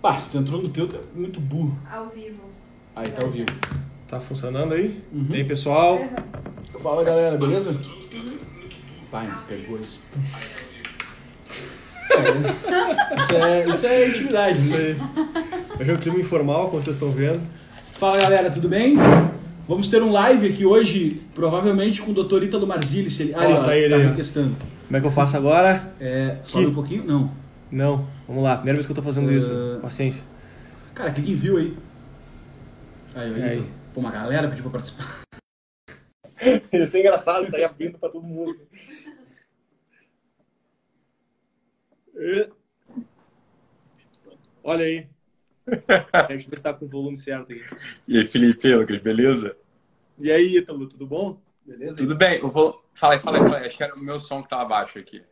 Pá, se tu entrou no teu, tá muito burro. Ao vivo. Aí, tá ao vivo. Tá funcionando aí? Uhum. E aí, pessoal? Fala, galera, beleza? Pai, pegou isso. É, isso, é, isso é intimidade. Isso né? aí. Hoje é um clima informal, como vocês estão vendo. Fala, galera, tudo bem? Vamos ter um live aqui hoje, provavelmente com o Dr. Ítalo Marzilli. Se ele... Ali, ó, tá ele aí, ó. testando. Como é que eu faço agora? É, sobe um pouquinho? Não. Não, vamos lá. Primeira vez que eu tô fazendo Uh, isso. Paciência. Cara, clique em view aí. Aí, aí. Aí. Pô, uma galera pediu pra participar. Ia ser engraçado sair abrindo pra todo mundo. Olha aí. Deixa eu ver se tá com o volume certo aí. E aí, Felipe, Lucas, beleza? E aí, Ítalo, tudo bom? Beleza? Tudo bem? Eu vou. Fala aí, fala aí, fala aí. Acho que era o meu som que tava baixo aqui.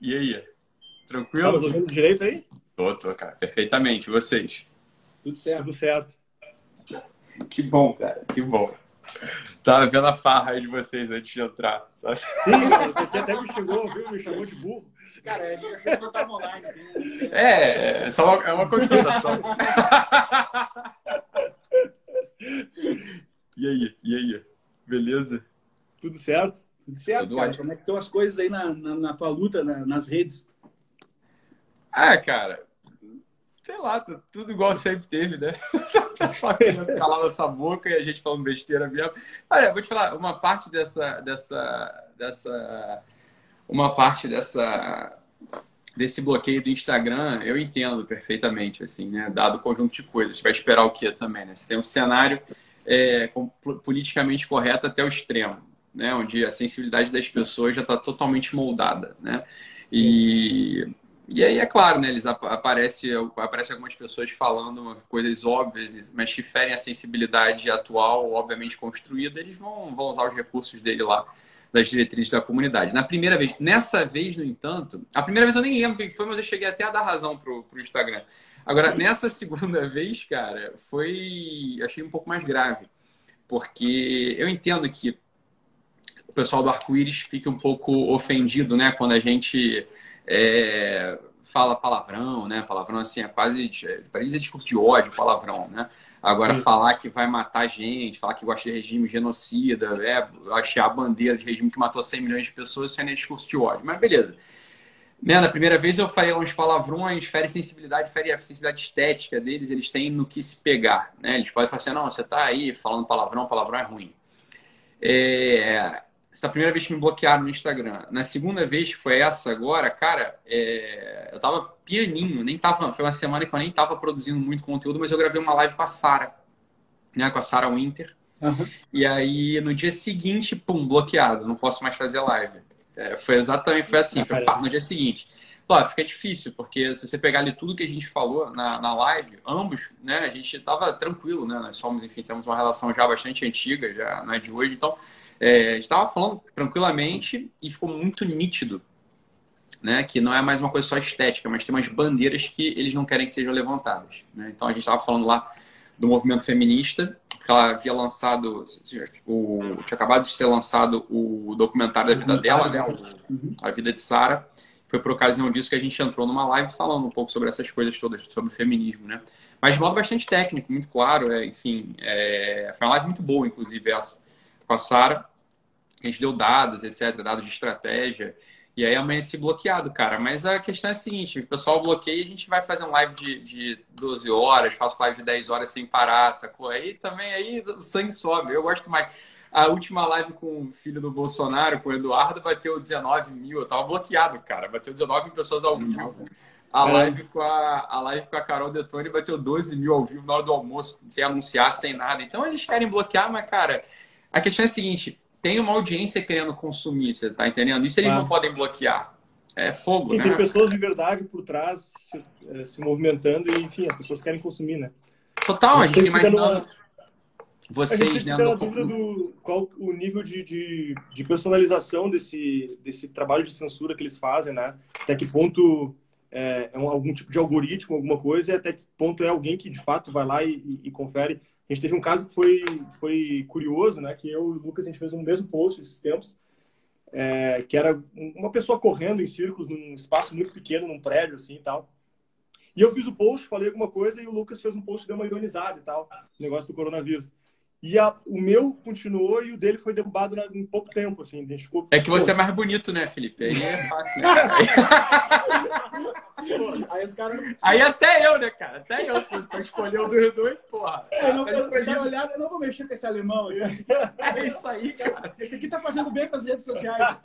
E aí? Tá Tranquilo? nos ouvindo direito aí? Tô, tô, cara. Perfeitamente. E Vocês? Tudo certo. Tudo certo. Que bom, cara. Que bom. Tava vendo a farra aí de vocês antes de entrar. sabe? Sim, cara, você aqui até me chegou, viu? Me chamou de burro. Cara, a gente achou que eu tava online. né? É, é só uma, é uma constatação. e aí? E aí? Beleza? Tudo certo? Tudo certo, Tudo cara? ótimo. Como é que estão as coisas aí na, na, na tua luta, na- nas redes? Ah, cara, sei lá, tá tudo igual sempre teve, né? Só querendo calar nossa boca e a gente falando besteira mesmo. Olha, vou te falar, uma parte dessa, dessa, dessa, uma parte dessa, desse bloqueio do Instagram, eu entendo perfeitamente, assim, né? Dado o conjunto de coisas. Você vai esperar o quê também, né? Você tem um cenário é, com- politicamente correto até o extremo, né? Onde a sensibilidade das pessoas já está totalmente moldada, né? E e aí, é claro, né, eles ap aparecem aparece algumas pessoas falando coisas óbvias, mas que ferem a sensibilidade atual, obviamente construída, eles vão, vão usar os recursos dele lá, das diretrizes da comunidade. Na primeira vez, nessa vez, no entanto, a primeira vez eu nem lembro o que foi, mas eu cheguei até a dar razão pro, pro Instagram. Agora, nessa segunda vez, cara, foi. Achei um pouco mais grave. Porque eu entendo que o pessoal do arco-íris fica um pouco ofendido, né? Quando a gente é, fala palavrão, né? Palavrão assim é quase para eles é discurso de ódio, palavrão, né? Agora Sim. falar que vai matar gente, falar que gosta de regime genocida, é, achar a bandeira de regime que matou 100 milhões de pessoas, isso ainda é discurso de ódio. Mas beleza. Né, na primeira vez eu falei uns palavrões, fere sensibilidade, fere a sensibilidade estética deles, eles têm no que se pegar, né? Eles podem falar assim, não, você tá aí falando palavrão, palavrão é ruim. É, essa primeira vez que me bloquearam no Instagram. Na segunda vez, que foi essa agora, cara, é, eu tava pianinho, nem tava, foi uma semana que eu nem tava produzindo muito conteúdo, mas eu gravei uma live com a Sara, né, com a Sara Winter. Aham. E aí, no dia seguinte, pum, bloqueado, não posso mais fazer live. É, foi exatamente, foi assim, foi, pá, no dia seguinte. Pô, fica difícil, porque se você pegar ali tudo que a gente falou na, na live, ambos, né, a gente tava tranquilo, né, nós somos, enfim, temos uma relação já bastante antiga, já não é de hoje, então, é, a gente tava falando tranquilamente e ficou muito nítido, né, que não é mais uma coisa só estética, mas tem umas bandeiras que eles não querem que sejam levantadas, né, então a gente tava falando lá do movimento feminista, porque ela havia lançado, o, tinha acabado de ser lançado o documentário da vida dela, né, a vida de Sara. Foi por ocasião disso que a gente entrou numa live falando um pouco sobre essas coisas todas, sobre o feminismo, né? Mas de modo bastante técnico, muito claro, é, enfim. é, foi uma live muito boa, inclusive, essa, com a Sara. A gente deu dados, etc., dados de estratégia. E aí amanheci bloqueado, cara. Mas a questão é a seguinte: o pessoal bloqueia e a gente vai fazer um live de, de 12 horas, faço live de 10 horas sem parar, sacou? Aí também aí o sangue sobe. Eu gosto mais. A última live com o filho do Bolsonaro, com o Eduardo, bateu 19 mil. Eu tava bloqueado, cara. Bateu 19 mil pessoas ao vivo. A É. live, com a, a live com a Carol Detone bateu 12 mil ao vivo na hora do almoço, sem anunciar, sem nada. Então eles querem bloquear, mas, cara, a questão é a seguinte: tem uma audiência querendo consumir, você tá entendendo? Isso eles não podem bloquear. É fogo, Sim, né? tem pessoas de verdade por trás se, eh, se movimentando e, enfim, as pessoas querem consumir, né? Total, a gente imaginando numa- A vocês, gente né? na dúvida do qual o nível de, de, de personalização desse, desse trabalho de censura que eles fazem, né? Até que ponto é, é um- algum tipo de algoritmo, alguma coisa, e até que ponto é alguém que de fato vai lá e, e- e confere. A gente teve um caso que foi, foi curioso, né? Que eu e o Lucas, a gente fez um mesmo post esses tempos, é, que era uma pessoa correndo em círculos num espaço muito pequeno, num prédio, assim, e tal. E eu fiz o post, falei alguma coisa, e o Lucas fez um post, deu uma ironizada e tal, negócio do coronavírus. E a, o meu continuou e o dele foi derrubado na, em pouco tempo, assim. Ficou, é que você pô, é mais bonito, né, Felipe? Aí é fácil, né? aí, os caras... aí até eu, né, cara? Até eu, se você escolher o dos dois, porra. É, eu não, eu, eu, olhar, eu não vou mexer com esse alemão. É isso aí, cara. Esse aqui tá fazendo bem para as redes sociais.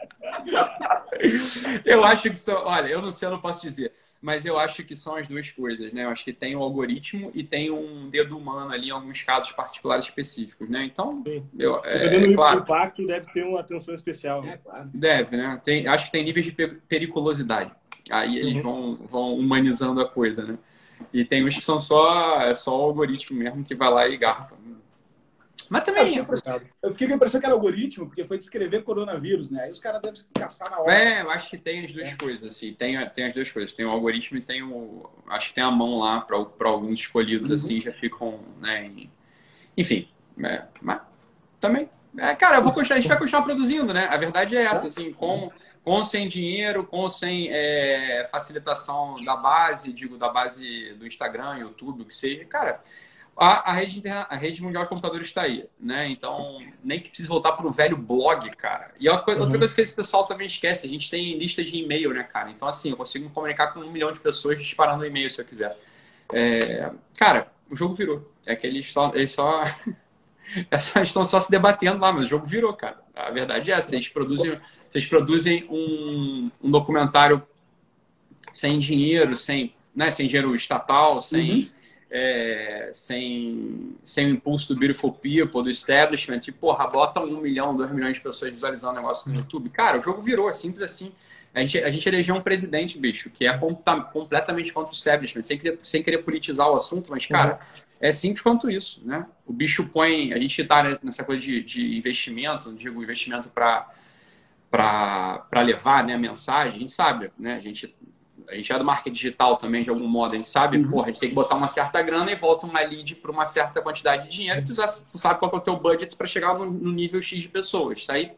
eu acho que são. Olha, eu não sei, eu não posso dizer mas eu acho que são as duas coisas, né? Eu acho que tem o algoritmo e tem um dedo humano ali em alguns casos particulares específicos, né? Então, Sim. eu, é, é, claro, impacto, deve ter uma atenção especial. Né? É, claro. Deve, né? Tem, acho que tem níveis de periculosidade. Aí eles uhum. vão, vão humanizando a coisa, né? E tem uns que são só, é só o algoritmo mesmo que vai lá e garfa. Mas também. Eu fiquei, eu fiquei com a impressão que era algoritmo, porque foi descrever coronavírus, né? Aí os caras devem caçar na hora. É, eu acho que tem as duas é. coisas, assim. Tem, tem as duas coisas. Tem o algoritmo e tem o. Acho que tem a mão lá para alguns escolhidos, uhum. assim, já ficam, né? Em... Enfim. É, mas também. É, cara, eu vou continuar, a gente vai continuar produzindo, né? A verdade é essa, assim, com, com sem dinheiro, com sem é, facilitação da base, digo, da base do Instagram, YouTube, o que seja. Cara, a, a, rede interna, a rede mundial de computadores está aí, né? Então, nem que precise voltar para o velho blog, cara. E outra coisa, uhum. outra coisa que esse pessoal também esquece, a gente tem lista de e-mail, né, cara? Então, assim, eu consigo me comunicar com um milhão de pessoas disparando e-mail se eu quiser. É, cara, o jogo virou. É que eles só. Eles só... eles estão só se debatendo lá, mas o jogo virou, cara. A verdade é essa. Vocês produzem, vocês produzem um, um documentário sem dinheiro, sem, né, sem dinheiro estatal, sem. Uhum é, sem, sem o impulso do Beautiful People, do establishment, e, porra, bota um milhão, dois milhões de pessoas visualizando o negócio no YouTube. Cara, o jogo virou, é simples assim. A gente, a gente elegeu um presidente, bicho, que é completamente contra o establishment, sem querer, sem querer politizar o assunto, mas, cara, uhum. é simples quanto isso, né? O bicho põe. A gente está nessa coisa de, de investimento, digo, investimento para para levar né, a mensagem, a gente sabe, né? A gente a gente é do marketing digital também, de algum modo, a gente sabe, uhum. porra, a gente tem que botar uma certa grana e volta uma lead para uma certa quantidade de dinheiro, e tu, tu sabe qual é o teu budget para chegar no, no, nível X de pessoas. Isso aí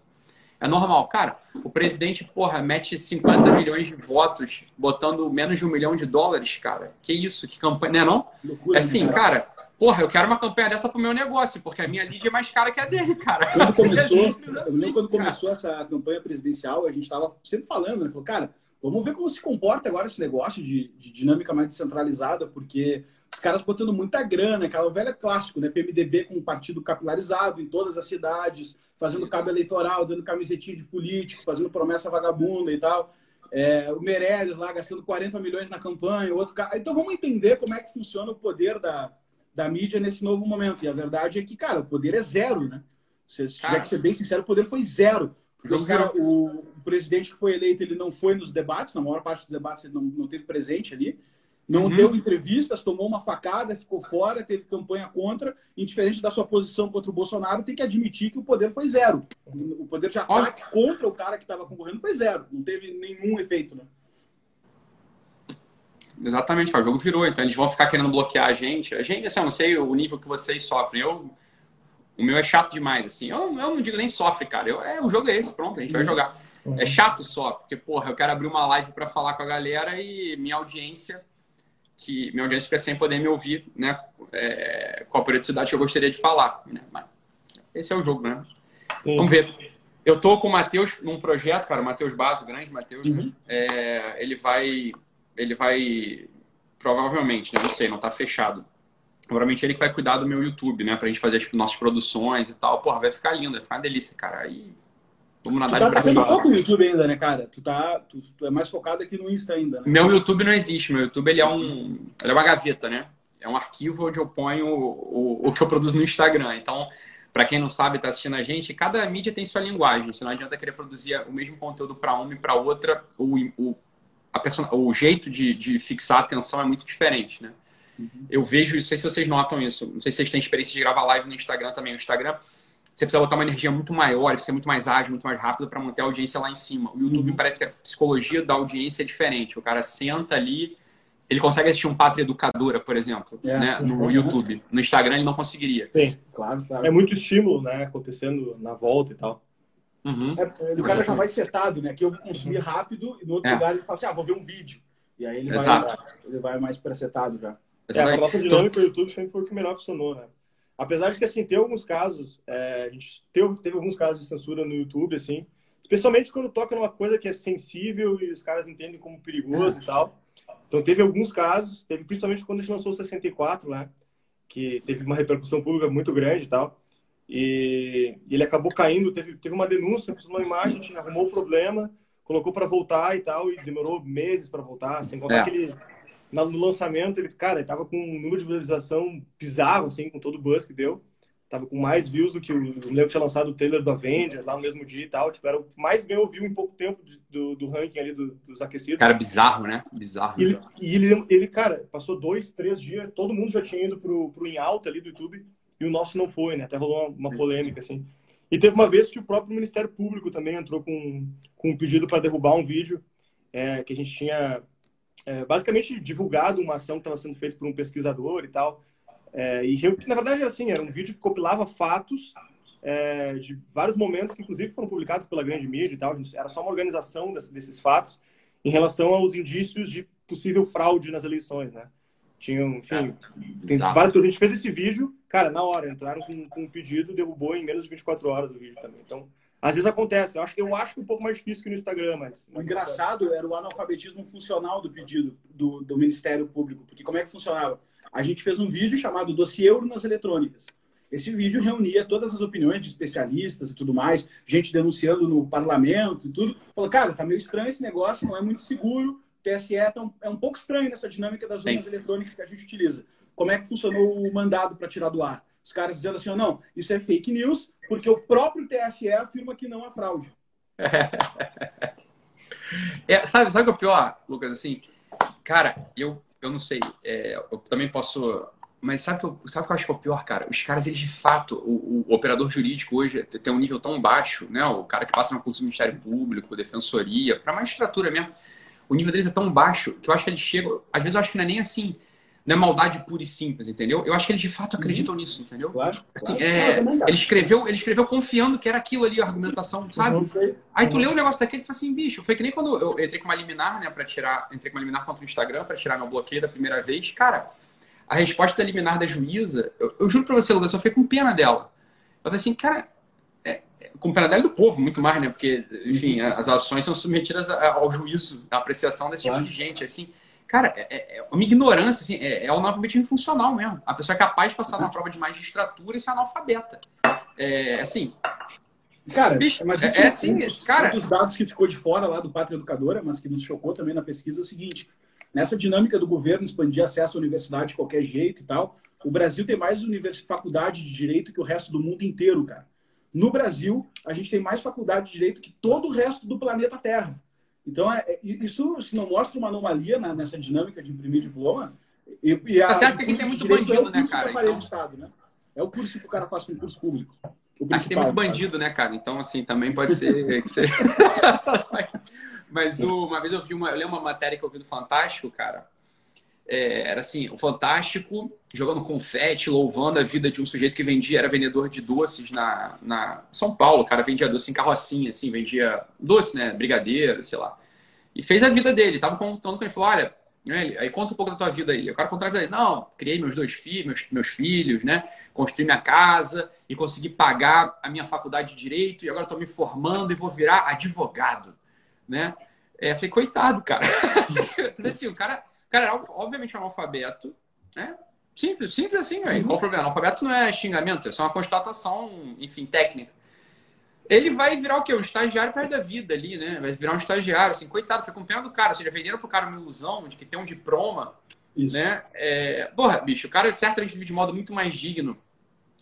é normal. Cara, o presidente, porra, mete 50 milhões de votos botando menos de um milhão de dólares, cara. Que isso, que campanha, né não? Loucura, é assim, né, cara, porra, eu quero uma campanha dessa pro meu negócio, porque a minha lead é mais cara que a dele, cara. Quando começou, é assim, eu lembro quando começou essa campanha presidencial, a gente estava sempre falando, né? Falou, cara, Vamos ver como se comporta agora esse negócio de, de, dinâmica mais descentralizada, porque os caras botando muita grana, aquela velha clássico, né? PMDB com um partido capilarizado em todas as cidades, fazendo cabo eleitoral, dando camisetinha de político, fazendo promessa vagabunda e tal. É, o Meirelles lá gastando 40 milhões na campanha, outro cara. Então vamos entender como é que funciona o poder da, da mídia nesse novo momento. E a verdade é que, cara, o poder é zero, né? Se tiver que ser bem sincero, o poder foi zero. Cara, o, o, presidente que foi eleito, ele não foi nos debates, na maior parte dos debates ele não, não teve presente ali, não uhum. deu entrevistas, tomou uma facada, ficou fora, teve campanha contra, indiferente da sua posição contra o Bolsonaro, tem que admitir que o poder foi zero. O poder de ataque Olha. contra o cara que estava concorrendo foi zero, não teve nenhum efeito, né? Exatamente, o jogo virou, então eles vão ficar querendo bloquear a gente. A gente, assim, eu não sei o nível que vocês sofrem. Eu o meu é chato demais, assim. Eu, eu não digo nem sofre, cara. Eu, é, o jogo é esse, pronto, a gente vai jogar. Uhum. É chato só, porque, porra, eu quero abrir uma live para falar com a galera e minha audiência, que minha audiência fica sem poder me ouvir, né? É, com a periodicidade que eu gostaria de falar. Né? Mas esse é o jogo, né? Uhum. Vamos ver. Eu tô com o Matheus num projeto, cara, o Matheus Basso, grande Matheus, né? uhum. né? é, ele vai. Ele vai. Provavelmente, né? Não sei, não tá fechado Provavelmente ele que vai cuidar do meu YouTube, né? Pra gente fazer as tipo, nossas produções e tal. Porra, vai ficar lindo, vai ficar uma delícia, cara. Aí. Vamos nadar tu tá de braço. pouco no YouTube ainda, né, cara? Tu, tá, tu, tu, é mais focado aqui no Insta ainda. Né? Meu YouTube não existe. Meu YouTube ele é um. Ele é uma gaveta, né? É um arquivo onde eu ponho o, o, o que eu produzo no Instagram. Então, para quem não sabe, tá assistindo a gente, cada mídia tem sua linguagem. Você não adianta querer produzir o mesmo conteúdo para uma e para outra. O, o, a o jeito de, de fixar a atenção é muito diferente, né? Uhum. Eu vejo, não sei se vocês notam isso, não sei se vocês têm experiência de gravar live no Instagram também. O Instagram, você precisa botar uma energia muito maior, precisa ser muito mais ágil, muito mais rápido para manter a audiência lá em cima. O YouTube uhum. parece que a psicologia da audiência é diferente. O cara senta ali, ele consegue assistir um Pátria Educadora, por exemplo, é, né, no YouTube. No Instagram ele não conseguiria. Sim, claro, claro. É muito estímulo, né, acontecendo na volta e tal. Uhum. É, o cara já vai setado, né? Que eu vou consumir rápido e no outro é. lugar ele fala assim, ah, vou ver um vídeo. E aí ele, vai, ele vai mais presetado já. É, a nossa dinâmica do YouTube sempre foi o que melhor funcionou, né? Apesar de que, assim, tem alguns casos, é, a gente teve, teve alguns casos de censura no YouTube, assim, especialmente quando toca numa coisa que é sensível e os caras entendem como perigoso e tal. Então, teve alguns casos, teve principalmente quando a gente lançou o 64, né? Que teve uma repercussão pública muito grande e tal. E ele acabou caindo, teve, teve uma denúncia, fez uma imagem, a gente arrumou o problema, colocou para voltar e tal, e demorou meses para voltar, sem contar é. que ele no lançamento, ele, cara, ele tava com um número de visualização bizarro, assim, com todo o buzz que deu. Tava com mais views do que o. que tinha lançado o trailer do Avengers lá no mesmo dia e tal. Tipo, era o que mais ganhou view em pouco tempo do, do ranking ali do, dos aquecidos. Cara, bizarro, né? Bizarro. E ele, e ele, ele, cara, passou dois, três dias, todo mundo já tinha ido pro, pro em alta ali do YouTube e o nosso não foi, né? Até rolou uma, uma polêmica, assim. E teve uma vez que o próprio Ministério Público também entrou com, com um pedido para derrubar um vídeo é, que a gente tinha é, basicamente divulgado uma ação que estava sendo feita por um pesquisador e tal. É, e que na verdade era assim, era um vídeo que compilava fatos é, de vários momentos que inclusive foram publicados pela grande mídia e tal. Era só uma organização desse, desses fatos em relação aos indícios de possível fraude nas eleições, né? Tinham, enfim, é, tem vários a gente fez esse vídeo, cara, na hora, entraram com, com um pedido, derrubou em menos de 24 horas o vídeo também. Então, às vezes acontece. Eu acho, eu acho que é um pouco mais difícil que no Instagram, mas. O engraçado era o analfabetismo funcional do pedido do, do Ministério Público. Porque como é que funcionava? A gente fez um vídeo chamado Dossiê Urnas Eletrônicas. Esse vídeo reunia todas as opiniões de especialistas e tudo mais, gente denunciando no parlamento e tudo. Falou, cara, tá meio estranho esse negócio, não é muito seguro. O TSE é um, é um pouco estranho nessa dinâmica das urnas Sim. eletrônicas que a gente utiliza. Como é que funcionou o mandado para tirar do ar? Os caras dizendo assim, não, isso é fake news, porque o próprio TSE afirma que não há fraude. É, sabe, sabe é o pior, Lucas? Assim, cara, eu, eu não sei, é, eu também posso. Mas sabe o que, eu, que eu acho que é o pior, cara? Os caras, eles de fato, o, o, operador jurídico hoje tem um nível tão baixo, né? O cara que passa no curso do Ministério Público, Defensoria, para magistratura mesmo, o nível deles é tão baixo que eu acho que eles chegam. Às vezes eu acho que não é nem assim não é maldade pura e simples, entendeu? Eu acho que eles de fato acreditam uhum. nisso, entendeu? Claro. Assim, claro. É, ele, escreveu, ele escreveu confiando que era aquilo ali, a argumentação, sabe? Uhum. Aí tu lê um negócio daquele e fala assim, bicho, foi que nem quando eu entrei com uma liminar, né, pra tirar, entrei com uma liminar contra o Instagram para tirar meu bloqueio da primeira vez. Cara, a resposta da liminar da juíza, eu, eu juro pra você, Lucas, eu fiquei com pena dela. Eu falei assim, cara, é, é, com pena dela do povo, muito mais, né? Porque, enfim, uhum. as ações são submetidas ao juízo, à apreciação desse claro. tipo de gente, assim. Cara, é, é, é uma ignorância, assim, é, é o analfabetismo funcional mesmo. A pessoa é capaz de passar numa prova de magistratura e ser analfabeta. É assim. Cara, Bicho, mas é, é assim, um cara. Um dos dados que ficou de fora lá do Pátria Educadora, mas que nos chocou também na pesquisa é o seguinte: nessa dinâmica do governo expandir acesso à universidade de qualquer jeito e tal, o Brasil tem mais faculdade de direito que o resto do mundo inteiro, cara. No Brasil, a gente tem mais faculdade de direito que todo o resto do planeta Terra. Então, é, é isso se não mostra uma anomalia na, nessa dinâmica de imprimir diploma. E, e a, tá certo que aqui tem muito bandido, é né, cara? Então... Estado, né? É o curso que o cara faz com curso público. Aqui tem muito bandido, né, cara? Então, assim, também pode ser seja. Mas o, uma vez eu vi uma, eu lembro uma matéria que eu vi do Fantástico, cara. É, era assim, o Fantástico jogando confete, louvando a vida de um sujeito que vendia, era vendedor de doces na, na São Paulo, o cara vendia doce em carrocinha, assim, vendia doce, né, brigadeiro, sei lá. E fez a vida dele, tava contando com ele, falou, olha, né, aí conta um pouco da tua vida aí. O cara contou ele, não, criei meus dois filhos, meus, meus filhos, né, construí minha casa e consegui pagar a minha faculdade de Direito e agora estou me formando e vou virar advogado, né. É, falei, coitado, cara. assim, o cara cara era, obviamente, analfabeto, né? Simples, simples assim, velho. Uhum. Qual o problema? Analfabeto não é xingamento, é só uma constatação, enfim, técnica. Ele vai virar o quê? Um estagiário perto da vida ali, né? Vai virar um estagiário, assim, coitado, foi com pena do cara. Ou seja, venderam pro cara uma ilusão de que tem um diploma, Isso. né? É... Porra, bicho, o cara certamente vive de modo muito mais digno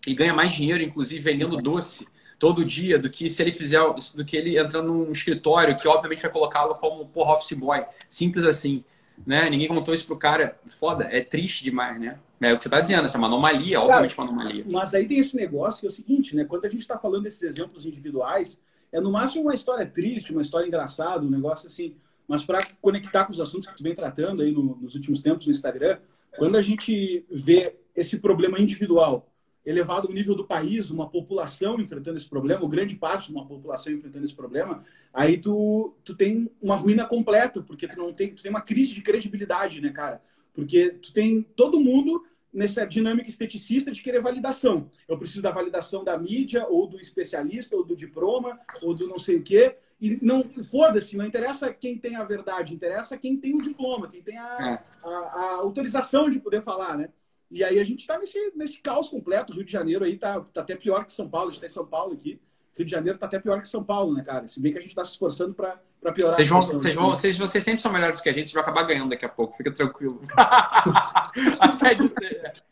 e ganha mais dinheiro, inclusive, vendendo uhum. doce todo dia do que se ele fizer, do que ele entrando num escritório que obviamente vai colocá-lo como porra office boy. Simples assim né? Ninguém contou isso pro cara. Foda, é triste demais, né? É o que você está dizendo, essa é uma anomalia, cara, obviamente uma anomalia. Mas aí tem esse negócio que é o seguinte, né? Quando a gente está falando desses exemplos individuais, é no máximo uma história triste, uma história engraçada, um negócio assim. Mas para conectar com os assuntos que tu vem tratando aí no, nos últimos tempos no Instagram, quando a gente vê esse problema individual elevado o nível do país, uma população enfrentando esse problema, ou grande parte de uma população enfrentando esse problema, aí tu, tu tem uma ruína completa, porque tu não tem, tu tem uma crise de credibilidade, né, cara? Porque tu tem todo mundo nessa dinâmica esteticista de querer validação. Eu preciso da validação da mídia, ou do especialista, ou do diploma, ou do não sei o quê. E não, foda-se, não interessa quem tem a verdade, interessa quem tem o diploma, quem tem a, é. a, a autorização de poder falar, né? E aí a gente está nesse, nesse caos completo. O Rio de Janeiro aí tá, tá até pior que São Paulo. A gente está em São Paulo aqui. Rio de Janeiro está até pior que São Paulo, né, cara? Se bem que a gente está se esforçando para piorar. Vocês, vão, vocês, vão, vocês, vocês sempre são melhores que a gente, vocês vão acabar ganhando daqui a pouco. Fica tranquilo. até dizer.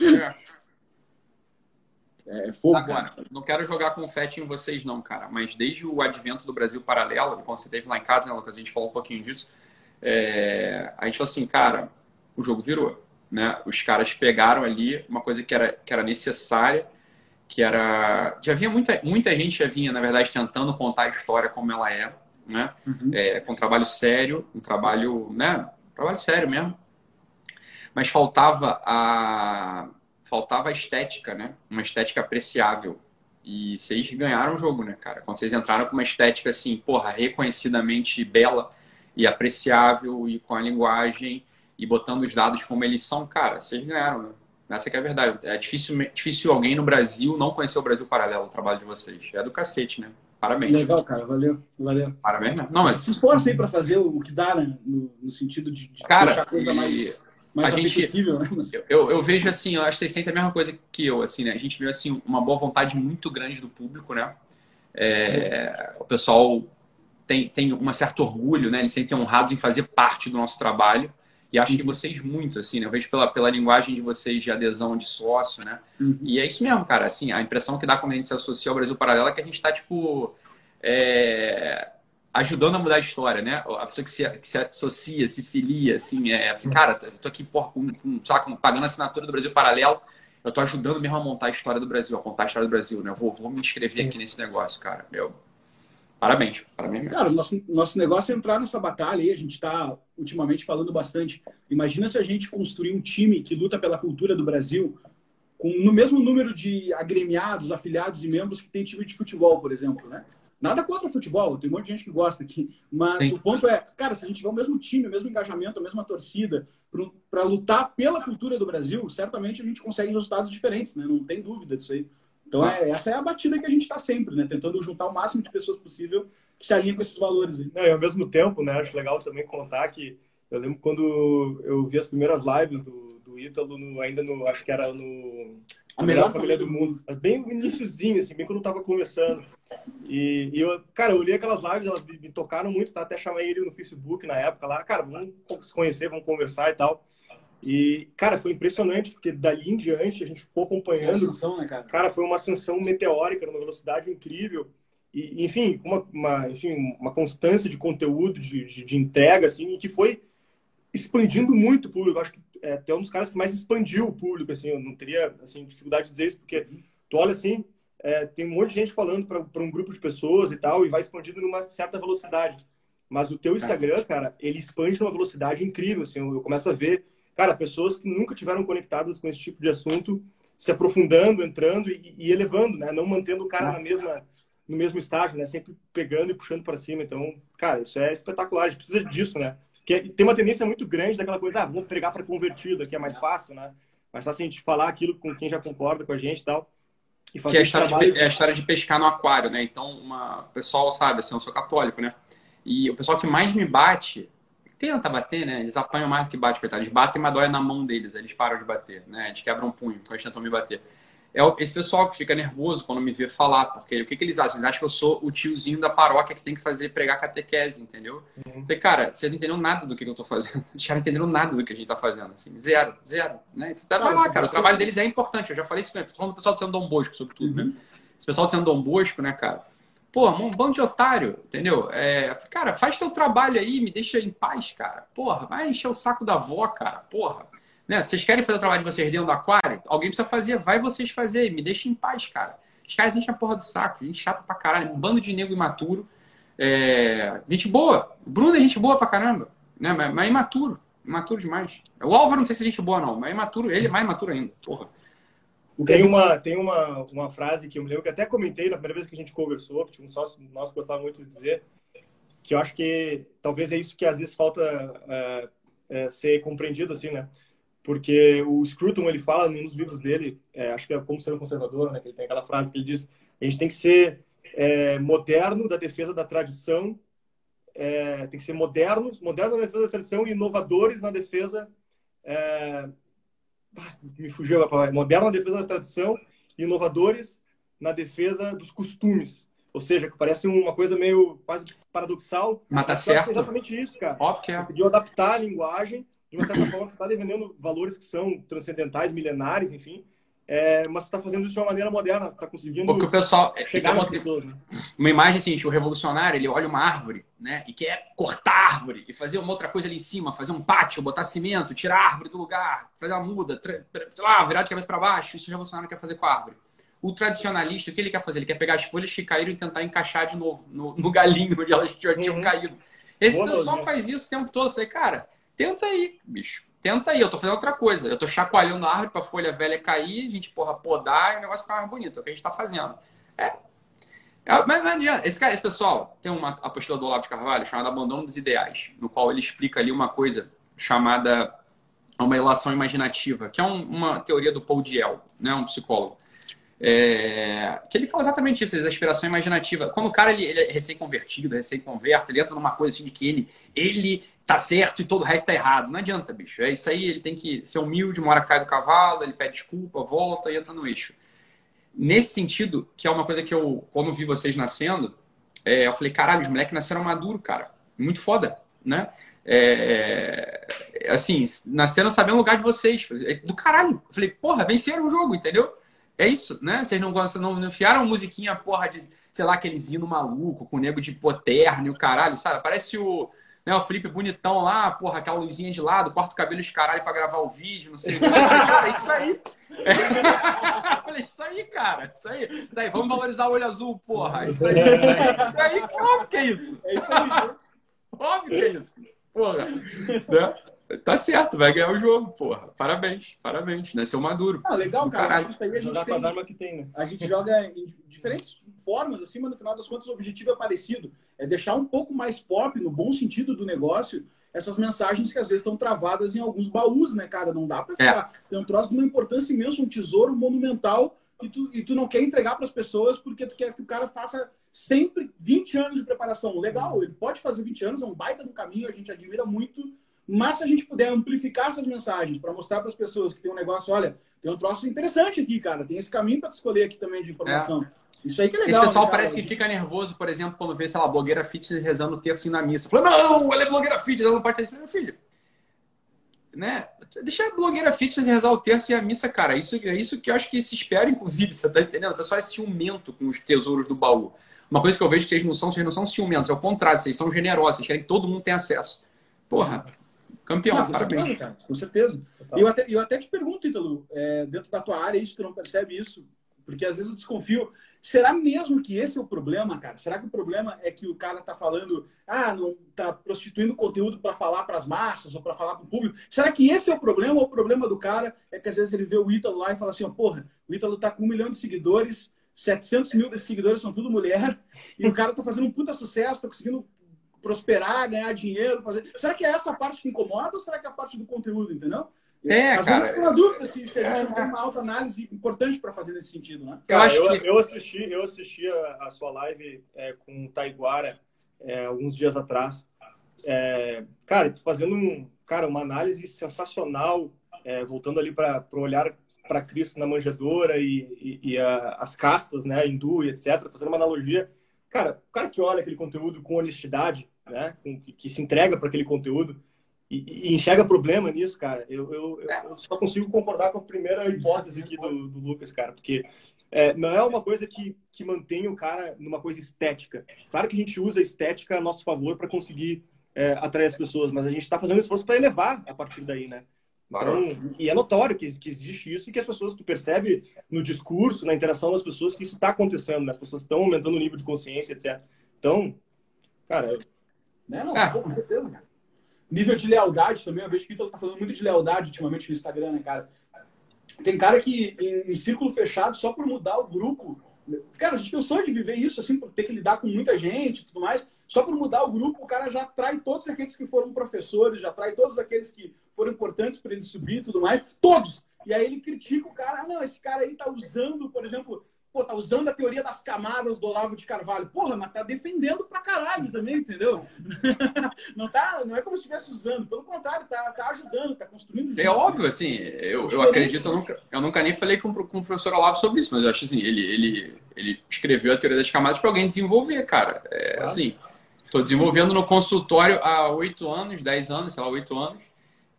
É. É, fogo, tá, cara. Não quero jogar confete em vocês, não, cara. Mas desde o advento do Brasil Paralelo, quando você esteve lá em casa, né, Lucas? A gente falou um pouquinho disso. É... A gente falou assim, cara, o jogo virou. Né? Os caras pegaram ali uma coisa que era, que era necessária, que era. Já havia muita, muita gente já vinha, na verdade, tentando contar a história como ela é, né? Uhum. É, com um trabalho sério, um trabalho, né? Um trabalho sério mesmo. Mas faltava a faltava a estética, né? Uma estética apreciável. E vocês ganharam o jogo, né, cara? Quando vocês entraram com uma estética assim, porra, reconhecidamente bela e apreciável e com a linguagem e botando os dados como eles são, cara, vocês ganharam, né? Essa que é a verdade. É difícil, difícil alguém no Brasil não conhecer o Brasil Paralelo, o trabalho de vocês. É do cacete, né? Parabéns. Legal, cara. Valeu. Valeu. Parabéns mesmo. Não, mas... Se esforça aí para fazer o que dá, né? No, no sentido de, de cara, deixar a coisa e... mais, mais a gente, né? Eu, eu, vejo assim, eu acho que vocês sentem a mesma coisa que eu, assim, né? A gente vê, assim, uma boa vontade muito grande do público, né? É, o pessoal tem, tem um certo orgulho, né? Eles sentem honrados em fazer parte do nosso trabalho. E acho que vocês muito, assim, né? Eu vejo pela, pela linguagem de vocês de adesão de sócio, né? Uhum. E é isso mesmo, cara. Assim, a impressão que dá quando a gente se associa ao Brasil Paralelo é que a gente está, tipo, é... ajudando a mudar a história, né? A pessoa que se, que se associa, se filia, assim, é assim, cara, eu tô aqui, porra, com, com, sabe, pagando a assinatura do Brasil Paralelo, eu tô ajudando mesmo a montar a história do Brasil, a contar a história do Brasil, né? Eu vou, vou me inscrever aqui nesse negócio, cara. Meu, Parabéns, parabéns. Mesmo. Cara, nosso, nosso negócio é entrar nessa batalha aí. A gente está ultimamente falando bastante. Imagina se a gente construir um time que luta pela cultura do Brasil com no mesmo número de agremiados, afiliados e membros que tem time de futebol, por exemplo, né? Nada contra o futebol, tem um monte de gente que gosta aqui. Mas Sim. o ponto é, cara, se a gente tiver o mesmo time, o mesmo engajamento, a mesma torcida para lutar pela cultura do Brasil, certamente a gente consegue resultados diferentes, né? Não tem dúvida disso aí. Então, é, essa é a batida que a gente está sempre, né? Tentando juntar o máximo de pessoas possível que se alinhem com esses valores. Aí. É, e ao mesmo tempo, né? Acho legal também contar que eu lembro quando eu vi as primeiras lives do, do Ítalo, no, ainda no, acho que era no a melhor família do mundo. Bem no iníciozinho, assim, bem quando eu tava começando. E, e, eu, cara, eu olhei aquelas lives, elas me, me tocaram muito, tá? Até chamei ele no Facebook na época lá. Cara, vamos se conhecer, vamos conversar e tal. E, cara, foi impressionante, porque dali em diante a gente ficou acompanhando. Ascensão, né, cara? cara, foi uma ascensão meteórica, numa velocidade incrível. E, enfim, uma, uma, enfim, uma constância de conteúdo, de, de, de entrega, assim, que foi expandindo muito o público. Eu acho que é até um dos caras que mais expandiu o público, assim. Eu não teria, assim, dificuldade de dizer isso, porque tu olha, assim, é, tem um monte de gente falando para um grupo de pessoas e tal, e vai expandindo numa certa velocidade. Mas o teu Instagram, cara, ele expande numa velocidade incrível, assim. Eu, eu começo a ver cara, pessoas que nunca tiveram conectadas com esse tipo de assunto, se aprofundando, entrando e, e elevando, né? Não mantendo o cara na mesma, no mesmo estágio, né? Sempre pegando e puxando para cima. Então, cara, isso é espetacular. A gente precisa disso, né? Porque tem uma tendência muito grande daquela coisa, ah, vamos pregar para convertido, aqui é mais fácil, né? Mais fácil a gente falar aquilo com quem já concorda com a gente e tal. E fazer que é a, história trabalho... de, é a história de pescar no aquário, né? Então, uma... o pessoal sabe, assim, eu sou católico, né? E o pessoal que mais me bate tenta bater, né? Eles apanham mais do que bate, coitado. Eles batem, mas dói na mão deles. Eles param de bater, né? Eles quebram um punho eles tentam me bater. É esse pessoal que fica nervoso quando me vê falar, porque o que, que eles acham? Eles acham que eu sou o tiozinho da paróquia que tem que fazer pregar catequese, entendeu? Uhum. Falei, cara, você não entendeu nada do que eu tô fazendo. Caras não entenderam nada do que a gente tá fazendo, assim. Zero, zero, né? Você vai lá, cara. O trabalho deles é importante. Eu já falei isso, né? falando do pessoal do São Dom Bosco, sobretudo, né? uhum. né? Esse pessoal do São Dom Bosco, né, cara? Pô, um bando de otário, entendeu? É, cara, faz teu trabalho aí, me deixa em paz, cara. Porra, vai encher o saco da avó, cara. Porra. Né? Vocês querem fazer o trabalho de vocês dentro do aquário? Alguém precisa fazer, vai vocês fazer, me deixa em paz, cara. Os caras enchem a porra do saco, gente chata pra caralho, um bando de nego imaturo. É... Gente boa. Bruno é gente boa pra caramba, né? Mas, mas imaturo. Imaturo demais. O Álvaro não sei se é gente boa, não, mas é imaturo. Ele é mais imaturo ainda. Porra. Tem gente... uma, tem uma, uma frase que eu me lembro que até comentei na primeira vez que a gente conversou, que um sócio nosso gostava muito de dizer, que eu acho que talvez é isso que às vezes falta é, é, ser compreendido, assim, né? Porque o Scruton, ele fala nos livros dele, é, acho que é Como Ser um Conservador, né? Que ele tem aquela frase que ele diz, a gente tem que ser é, moderno da defesa da tradição, é, tem que ser modernos, modernos na defesa da tradição e inovadores na defesa é, me fugiu a palavra, moderno na defesa da tradição e inovadores na defesa dos costumes. Ou seja, que parece uma coisa meio quase paradoxal. Mas tá certo. É exatamente isso, cara. Óbvio que é. Conseguiu adaptar a linguagem de uma certa forma, está defendendo valores que são transcendentais, milenares, enfim, é, mas está fazendo isso de uma maneira moderna, está conseguindo Porque o pessoal, é, chegar uma, pessoas. Né? Uma imagem assim, o revolucionário, ele olha uma árvore, né, e quer cortar a árvore e fazer uma outra coisa ali em cima, fazer um pátio, botar cimento, tirar a árvore do lugar, fazer uma muda, sei lá, virar de cabeça para baixo, isso o revolucionário quer fazer com a árvore. O tradicionalista, o que ele quer fazer? Ele quer pegar as folhas que caíram e tentar encaixar de novo no, no galinho onde elas já tinham uhum. caído. Esse Boa pessoal faz isso o tempo todo. Eu falei, cara, tenta aí, bicho tenta aí, eu tô fazendo outra coisa. Eu tô chacoalhando a árvore pra folha velha cair, a gente, porra, podar e o negócio ficar mais bonito. É o que a gente tá fazendo. É. é mas, mas esse, cara, esse pessoal tem uma apostila do Olavo de Carvalho chamada Abandono dos Ideais, no qual ele explica ali uma coisa chamada uma relação imaginativa, que é um, uma teoria do Paul Diel, né, um psicólogo. É, que ele fala exatamente isso, a aspiração imaginativa. Quando o cara ele, ele é recém-convertido, recém-converto, ele entra numa coisa assim de que ele, ele tá certo e todo o resto tá errado. Não adianta, bicho. É isso aí, ele tem que ser humilde, uma hora cai do cavalo, ele pede desculpa, volta e entra no eixo. Nesse sentido, que é uma coisa que eu, quando vi vocês nascendo, é, eu falei, caralho, os moleques nasceram maduro, cara. Muito foda, né? É, assim, nasceram sabendo o lugar de vocês. É do caralho. Eu falei, porra, venceram o jogo, entendeu? É isso, né? Vocês não gostam, não, não enfiaram musiquinha, porra, de, sei lá, aqueles hino maluco, com o nego de poterno e o caralho, sabe? Parece o né? O Felipe bonitão lá, porra, aquela luzinha de lado, corta o cabelo de caralho pra gravar o vídeo, não sei o que. Cara, isso aí. Falei, isso aí, cara. Isso aí. Isso aí, vamos valorizar o olho azul, porra. Isso aí, isso aí. Isso aí, óbvio que é isso. É isso aí. Óbvio que é isso. Porra. Né? Tá certo, vai ganhar o jogo, porra. Parabéns, parabéns. Nasceu maduro. Ah, legal, cara. Caralho. Isso aí a gente tem... tem, né? A gente joga em diferentes formas, assim, mas no final das contas o objetivo é parecido. É deixar um pouco mais pop, no bom sentido do negócio, essas mensagens que às vezes estão travadas em alguns baús, né, cara? Não dá pra é. ficar. É. Tem um troço de uma importância imensa, um tesouro monumental, e tu, e tu não quer entregar para as pessoas porque tu quer que o cara faça sempre 20 anos de preparação. Legal, ele pode fazer 20 anos, é um baita no caminho, a gente admira muito mas se a gente puder amplificar essas mensagens para mostrar para as pessoas que tem um negócio, olha, tem um troço interessante aqui, cara, tem esse caminho para escolher aqui também de informação. É. Isso aí que é legal. Esse pessoal né, parece que fica nervoso, por exemplo, quando vê, sei lá, blogueira fitness rezando o terço na missa. Falando, não, ela é blogueira fitness, ela não pode fazer isso. Meu filho, né? Deixa a blogueira fitness rezar o terço e a missa, cara. Isso é isso que eu acho que se espera, inclusive, você tá entendendo? O pessoal é ciumento com os tesouros do baú. Uma coisa que eu vejo que vocês não são, vocês não são ciumentos, é o contrário, vocês são generosos, vocês querem que todo mundo tenha acesso. Porra, Campeão, com parabéns. Certeza, cara, com certeza. E eu até, eu até te pergunto, Ítalo, é, dentro da tua área, isso tu não percebe isso? Porque às vezes eu desconfio. Será mesmo que esse é o problema, cara? Será que o problema é que o cara tá falando, ah, não tá prostituindo conteúdo para falar para as massas ou para falar com o público? Será que esse é o problema? Ou o problema do cara é que às vezes ele vê o Ítalo lá e fala assim, oh, porra, o Ítalo tá com um milhão de seguidores, 700 mil desses seguidores são tudo mulher, e o cara tá fazendo um puta sucesso, tá conseguindo prosperar, ganhar dinheiro, fazer. Será que é essa parte que incomoda ou será que é a parte do conteúdo, entendeu? É, Às cara. Eu uma dúvida se, se a gente é, uma alta análise importante para fazer nesse sentido, né? eu, acho eu, que... eu assisti, eu assisti a, a sua live é, com o Taiguara é, alguns dias atrás. É, cara, tu fazendo um, cara, uma análise sensacional, é, voltando ali para o olhar para Cristo na manjedoura e, e, e a, as castas, né, hindu e etc., fazendo uma analogia Cara, o cara que olha aquele conteúdo com honestidade, né? Com, que, que se entrega para aquele conteúdo e, e, enxerga problema nisso, cara, eu, eu, eu, só consigo concordar com a primeira hipótese aqui do, do Lucas, cara, porque é, não é uma coisa que, que mantém o cara numa coisa estética. Claro que a gente usa a estética a nosso favor para conseguir é, atrair as pessoas, mas a gente está fazendo esforço para elevar a partir daí, né? Então, e é notório que, que existe isso e que as pessoas, tu percebe no discurso, na interação das pessoas, que isso está acontecendo, né? As pessoas estão aumentando o nível de consciência, etc. Então, cara. Né? Não, é. com certeza, cara. Nível de lealdade também, eu vejo que o Ítalo tá falando muito de lealdade ultimamente no Instagram, né, cara? Tem cara que em, em, círculo fechado, só por mudar o grupo. Cara, a gente tem o sonho de viver isso, assim, por ter que lidar com muita gente e tudo mais. Só por mudar o grupo, o cara já trai todos aqueles que foram professores, já trai todos aqueles que foram importantes para ele subir e tudo mais. Todos! E aí ele critica o cara. Ah, não, esse cara aí tá usando, por exemplo, pô, tá usando a teoria das camadas do Olavo de Carvalho. Porra, mas tá defendendo pra caralho também, entendeu? não, tá, não é como se estivesse usando, pelo contrário, tá, tá ajudando, tá construindo. É óbvio, assim, eu, eu acredito, eu nunca, eu nunca nem falei com, com o professor Olavo sobre isso, mas eu acho assim, ele, ele, ele escreveu a teoria das camadas para alguém desenvolver, cara. É, assim, tô desenvolvendo no consultório há oito anos, dez anos, sei lá, oito anos.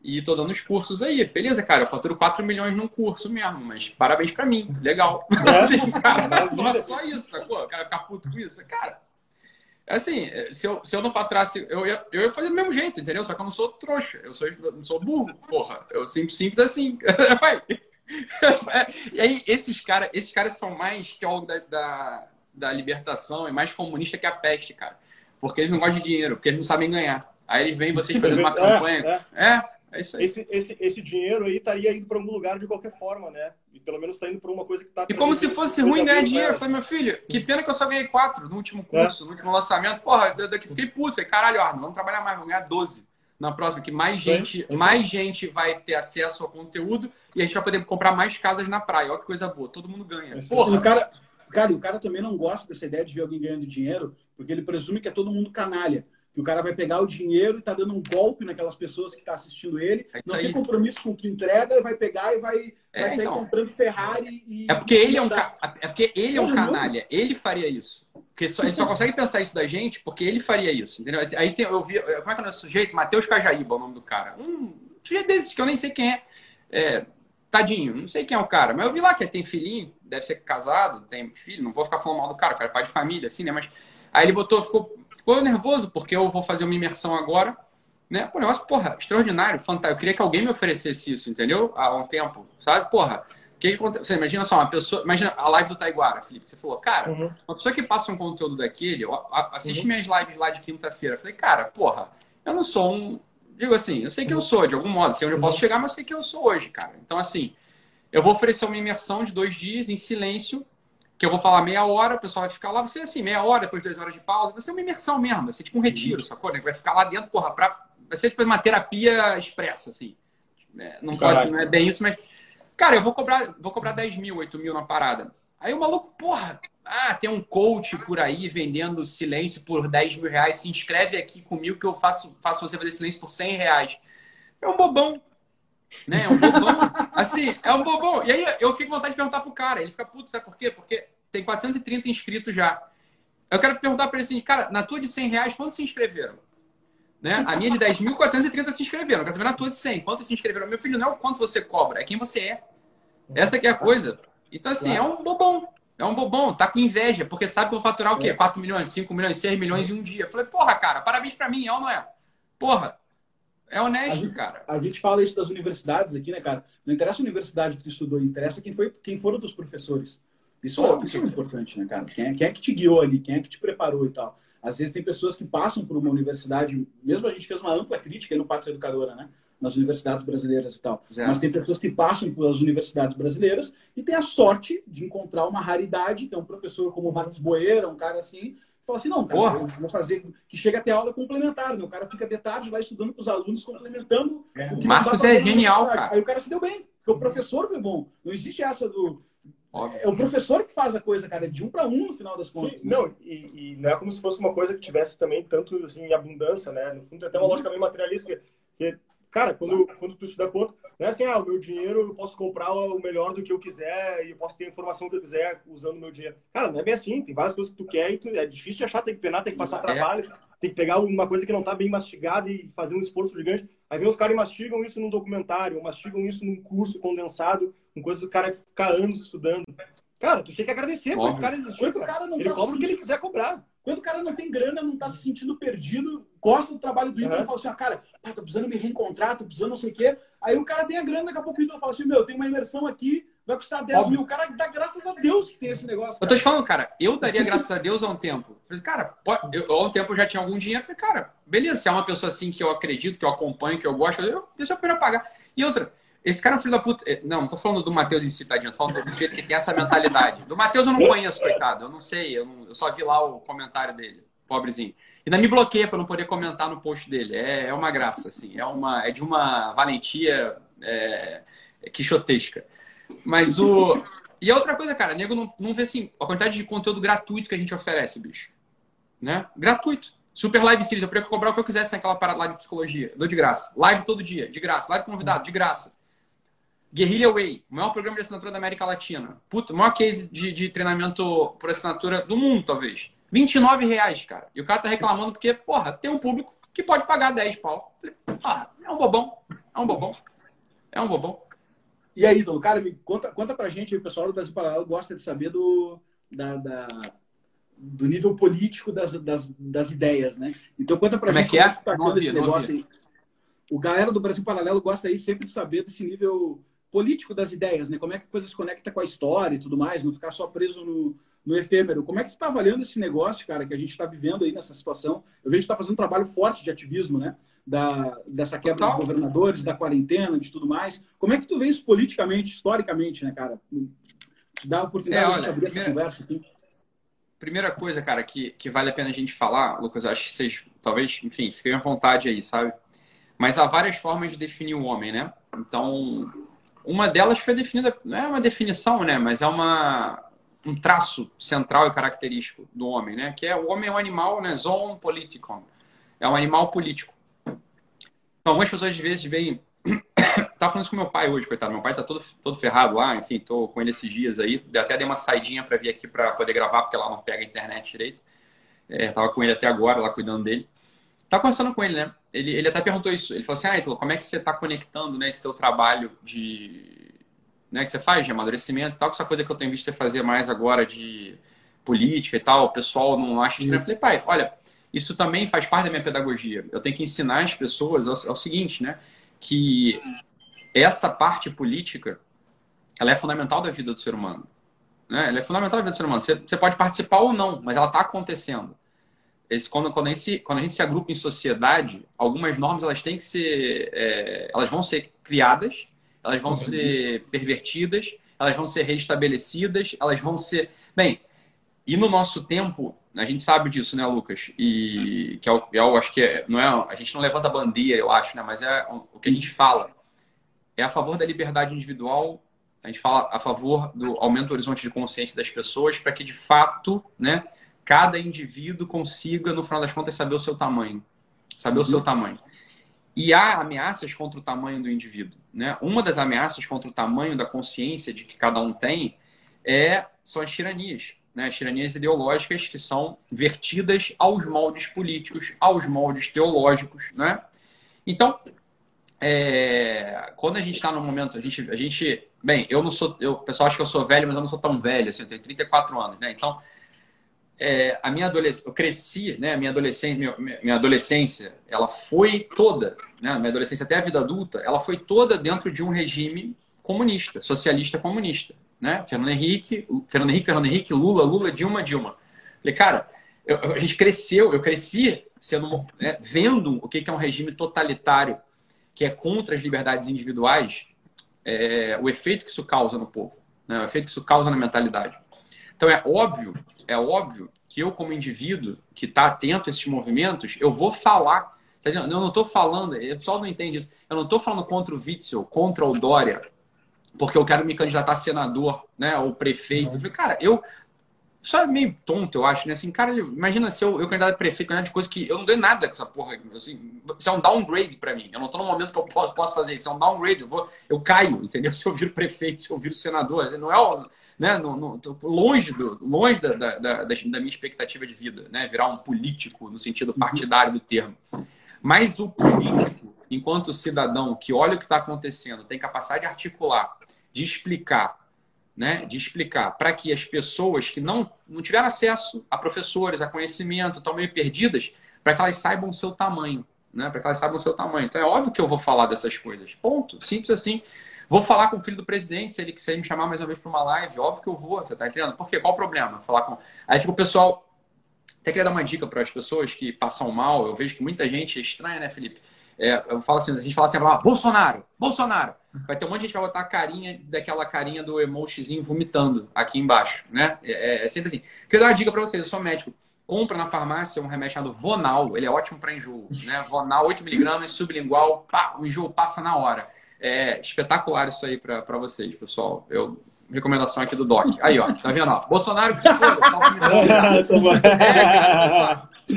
E tô dando os cursos aí. Beleza, cara, eu faturo 4 milhões num curso mesmo, mas parabéns pra mim. Legal. É? Assim, cara, só, só, isso, sacou? O cara ficar puto com isso. Cara, assim, se eu, se eu não faturasse, eu ia, eu ia fazer do mesmo jeito, entendeu? Só que eu não sou trouxa, eu sou, eu não sou burro, porra. Eu sempre simples assim. e aí, esses caras esses caras são mais teólogos da, da, da libertação e mais comunista que a peste, cara. Porque eles não gostam de dinheiro, porque eles não sabem ganhar. Aí eles vêm vocês fazendo uma é, campanha. É, é. É isso aí. Esse, esse, esse dinheiro aí estaria indo para algum lugar de qualquer forma, né? E pelo menos está indo para uma coisa que está. E como se fosse ruim ganhar dinheiro. Eu falei, meu filho, que pena que eu só ganhei quatro no último é. curso, é. no último lançamento. Porra, daqui fiquei puto. Falei, caralho, Arno, vamos trabalhar mais, vamos ganhar 12 na próxima, que mais gente, é. mais gente vai ter acesso ao conteúdo e a gente vai poder comprar mais casas na praia. Olha que coisa boa, todo mundo ganha. Porra, o cara, cara, o cara também não gosta dessa ideia de ver alguém ganhando dinheiro, porque ele presume que é todo mundo canalha que o cara vai pegar o dinheiro e tá dando um golpe naquelas pessoas que estão tá assistindo ele, é não tem compromisso com o que entrega, e vai pegar e vai, é, vai sair então, comprando Ferrari e. É porque ele é um, é porque ele é um canalha, ele faria isso. Porque só, a gente só consegue pensar isso da gente porque ele faria isso, entendeu? Aí tem, eu vi, como é que é o nosso sujeito? Matheus Cajaíba, o nome do cara. Um sujeito desses que eu nem sei quem é. é. Tadinho, não sei quem é o cara, mas eu vi lá que ele tem filhinho, deve ser casado, tem filho, não vou ficar falando mal do cara, o cara é pai de família, assim, né? Mas Aí ele botou, ficou, ficou nervoso, porque eu vou fazer uma imersão agora. Né? Pô, negócio, porra, extraordinário, fantástico. Eu queria que alguém me oferecesse isso, entendeu? Há um tempo, sabe? Porra, que, que você imagina só, uma pessoa. Imagina a live do Taiguara, Felipe. Você falou, cara, uhum. uma pessoa que passa um conteúdo daquele, assiste uhum. minhas lives lá de quinta-feira. Eu falei, cara, porra, eu não sou um. Digo assim, eu sei que eu sou, de algum modo, sei onde eu posso uhum. chegar, mas eu sei que eu sou hoje, cara. Então, assim, eu vou oferecer uma imersão de dois dias em silêncio que eu vou falar meia hora, o pessoal vai ficar lá, você assim, meia hora, depois duas horas de pausa, vai ser uma imersão mesmo, vai ser tipo um retiro, sacou? Vai ficar lá dentro, porra, pra... vai ser tipo uma terapia expressa, assim. É, não, pode, não é bem isso, mas. Cara, eu vou cobrar, vou cobrar 10 mil, 8 mil na parada. Aí o maluco, porra, ah, tem um coach por aí vendendo silêncio por 10 mil reais, se inscreve aqui comigo que eu faço, faço você fazer silêncio por 100 reais. É um bobão, né? É um bobão. assim, é um bobão. E aí eu fico com vontade de perguntar pro cara. Ele fica puto, sabe por quê? Porque tem 430 inscritos já. Eu quero perguntar para ele assim, cara, na tua de 100 reais, quantos se inscreveram? Né? A minha de 10.430 se inscreveram. Eu quero saber na tua de 100, quantos se inscreveram? Meu filho, não é o quanto você cobra, é quem você é. Essa que é a coisa. Então, assim, é um bobão. É um bobão, tá com inveja, porque sabe que eu vou faturar o quê? 4 milhões, 5 milhões, 6 milhões em um dia. Eu falei, porra, cara, parabéns para mim, é ou não é? Porra, é honesto, a gente, cara. A gente fala isso das universidades aqui, né, cara? Não interessa a universidade que tu estudou, interessa quem, foi, quem foram dos professores. Isso, Pô, isso é importante, né, cara? Quem é, quem é que te guiou ali? Quem é que te preparou e tal? Às vezes tem pessoas que passam por uma universidade, mesmo a gente fez uma ampla crítica no Pátria Educadora, né? Nas universidades brasileiras e tal. Mas tem pessoas que passam pelas universidades brasileiras e tem a sorte de encontrar uma raridade. Tem um professor como o Marcos Boeira, um cara assim, Fala assim, não, cara, eu vou fazer que chega até aula complementar, né? O cara fica de tarde lá estudando com os alunos, complementando é. o que Marcos é genial, cara. Aí o cara se deu bem, porque o professor foi bom. Não existe essa do... Óbvio. É o professor que faz a coisa, cara, é de um para um no final das contas. Sim, né? Não, e, e, não é como se fosse uma coisa que tivesse também tanto assim, em abundância, né? No fundo, é até uma uhum. lógica meio materialista, que Cara, quando, quando tu te dá conta, não é assim, ah, o meu dinheiro eu posso comprar o melhor do que eu quiser e eu posso ter a informação que eu quiser usando o meu dinheiro. Cara, não é bem assim, tem várias coisas que tu quer e tu, é difícil de achar, tem que penar, tem que passar é. trabalho, tem que pegar uma coisa que não tá bem mastigada e fazer um esforço gigante. Aí vem os caras e mastigam isso num documentário, mastigam isso num curso condensado, com coisas que o cara ficar anos estudando. Cara, tu tem que agradecer por esse cara existir. O cara não ele tá cobra o que ele quiser cobrar. Quando o cara não tem grana, não tá se sentindo perdido, gosta do trabalho do Ítalo, uhum. fala assim, ah, cara, pá, tô precisando me reencontrar, tô precisando não sei o quê. Aí o cara tem a grana, daqui a pouco o Ítalo fala assim, meu, tem uma imersão aqui, vai custar 10 Óbvio. mil. O cara dá graças a Deus que tem esse negócio. Cara. Eu tô te falando, cara, eu daria graças a Deus há um tempo. Falei, cara, eu, há um tempo eu já tinha algum dinheiro. Falei, cara, beleza, se é uma pessoa assim que eu acredito, que eu acompanho, que eu gosto, eu, deixa eu pagar. E outra, Esse cara é um filho da puta. É, não, não tô falando do Matheus em si, tadinho. Tô falando do jeito que tem essa mentalidade. Do Matheus eu não conheço, coitado. Eu não sei. Eu, não, eu, só vi lá o comentário dele. Pobrezinho. Ainda me bloqueia para não poder comentar no post dele. É, é uma graça, assim. É, uma, é de uma valentia é, quixotesca. Mas o. E a outra coisa, cara, nego não, não vê assim, a quantidade de conteúdo gratuito que a gente oferece, bicho. Né? Gratuito. Super Live Series, eu podia cobrar o que eu quisesse naquela parada lá de psicologia. dou de graça. Live todo dia, de graça. Live convidado, de graça. Guerrilla Way, o maior programa de assinatura da América Latina. Puta, maior case de, de treinamento por assinatura do mundo, talvez. 29 reais, cara. E o cara tá reclamando porque, porra, tem um público que pode pagar 10 pau. Ah, é um bobão. É um bobão. É um bobão. E aí, Dom, cara, me conta, conta pra gente, o pessoal do Brasil Paralelo gosta de saber do, da, da do nível político das, das, das, ideias, né? Então conta pra como gente é que é? como é que tá esse negócio aí. O galera do Brasil Paralelo gosta aí sempre de saber desse nível político das ideias, né? Como é que a coisa se conecta com a história e tudo mais, não ficar só preso no, no efêmero. Como é que você está avaliando esse negócio, cara, que a gente está vivendo aí nessa situação? Eu vejo que está fazendo um trabalho forte de ativismo, né? Da, dessa quebra Total. dos governadores, da quarentena, de tudo mais. Como é que tu vê isso politicamente, historicamente, né, cara? Te dá a oportunidade é, olha, de abrir primeira, essa conversa aqui. Primeira coisa, cara, que, que vale a pena a gente falar, Lucas, acho que vocês, talvez, enfim, fiquem à vontade aí, sabe? Mas há várias formas de definir o homem, né? Então, uma delas foi definida, não é uma definição, né? Mas é uma, um traço central e característico do homem, né? Que é o homem é um animal, né? Zoon politikon. É um animal político. Então, algumas pessoas às vezes veem. Tava falando isso com meu pai hoje, coitado. Meu pai tá todo, todo ferrado lá, enfim, tô com ele esses dias aí. Até dei uma saidinha para vir aqui para poder gravar, porque lá não pega a internet direito. É, tava com ele até agora, lá cuidando dele. Tá conversando com ele, né? Ele, ele até perguntou isso. Ele falou assim: Ah, Ítalo, como é que você tá conectando né, esse teu trabalho de. Né, que você faz de amadurecimento e tal, com essa coisa que eu tenho visto você fazer mais agora de política e tal, o pessoal não acha estranho. Eu falei, pai, olha, isso também faz parte da minha pedagogia. Eu tenho que ensinar as pessoas ao, ao seguinte, né? Que essa parte política, ela é fundamental da vida do ser humano. Né? Ela é fundamental da vida do ser humano. Você, você pode participar ou não, mas ela está acontecendo. Esse, quando, quando, a gente, quando a gente se agrupa em sociedade, algumas normas elas têm que ser, é, elas vão ser criadas, elas vão ser pervertidas, elas vão ser restabelecidas, elas vão ser, bem. E no nosso tempo, a gente sabe disso, né, Lucas? E que é, eu acho que é, não é, a gente não levanta bandeira, eu acho, né? Mas é o que a gente fala é a favor da liberdade individual. A gente fala a favor do aumento do horizonte de consciência das pessoas para que, de fato, né, cada indivíduo consiga, no final das contas, saber o seu tamanho. Saber uhum. o seu tamanho. E há ameaças contra o tamanho do indivíduo. Né? Uma das ameaças contra o tamanho da consciência de que cada um tem é, são as tiranias. Né? As tiranias ideológicas que são vertidas aos moldes políticos, aos moldes teológicos. Né? Então, é, quando a gente está no momento, a gente, a gente, bem, eu não sou, eu, o pessoal acha que eu sou velho, mas eu não sou tão velho, assim, eu tenho 34 anos, né? Então, é, a minha adolescência, eu cresci, né? Minha adolescência, minha, minha adolescência, ela foi toda, né? Minha adolescência até a vida adulta, ela foi toda dentro de um regime comunista, socialista comunista, né? Fernando Henrique, Fernando Henrique, Fernando Henrique, Lula, Lula, Dilma, Dilma. Falei, cara, eu, a gente cresceu, eu cresci sendo, né, vendo o que é um regime totalitário que é contra as liberdades individuais, é, o efeito que isso causa no povo, né? o efeito que isso causa na mentalidade. Então é óbvio, é óbvio que eu como indivíduo que está atento a esses movimentos, eu vou falar. Eu não estou falando, o pessoal não entende isso. Eu não estou falando contra o Witzel, contra o Dória, porque eu quero me candidatar a senador, né, ou prefeito. Uhum. Cara, eu só é meio tonto, eu acho, né? Assim, cara, imagina se eu, eu candidato a prefeito, candidato de coisa que eu não ganho nada com essa porra. Assim, isso é um downgrade para mim. Eu não tô no momento que eu posso, posso fazer isso. É um downgrade. Eu, vou, eu caio, entendeu? Se eu viro prefeito, se eu viro senador. Não é né? Não, não, longe, do, longe da, da, da, da, minha expectativa de vida, né? Virar um político no sentido partidário do termo. Mas o político, enquanto cidadão que olha o que está acontecendo, tem capacidade de articular, de explicar, né, de explicar para que as pessoas que não, não tiveram acesso a professores, a conhecimento, estão meio perdidas, para que elas saibam o seu tamanho. Né, para que elas saibam o seu tamanho. Então é óbvio que eu vou falar dessas coisas. Ponto. Simples assim. Vou falar com o filho do presidente, se ele quiser me chamar mais uma vez para uma live, óbvio que eu vou, você está entendendo? Por quê? Qual o problema? Falar com. Aí tipo, o pessoal. Até queria dar uma dica para as pessoas que passam mal. Eu vejo que muita gente é estranha, né, Felipe? É, eu falo assim, a gente fala assim, ah, Bolsonaro, Bolsonaro. Vai ter um monte de gente que vai botar a carinha daquela carinha do emojizinho vomitando aqui embaixo, né? É, é sempre assim. Quero dar uma dica para vocês, eu sou médico. Compra na farmácia um remédio chamado Vonal, ele é ótimo para enjoo, né? Vonal 8mg, sublingual, pá, o enjoo passa na hora. É espetacular isso aí para vocês, pessoal. Eu recomendação aqui do Doc. Aí, ó, tá vendo? Ó? Bolsonaro que se foda, tá é,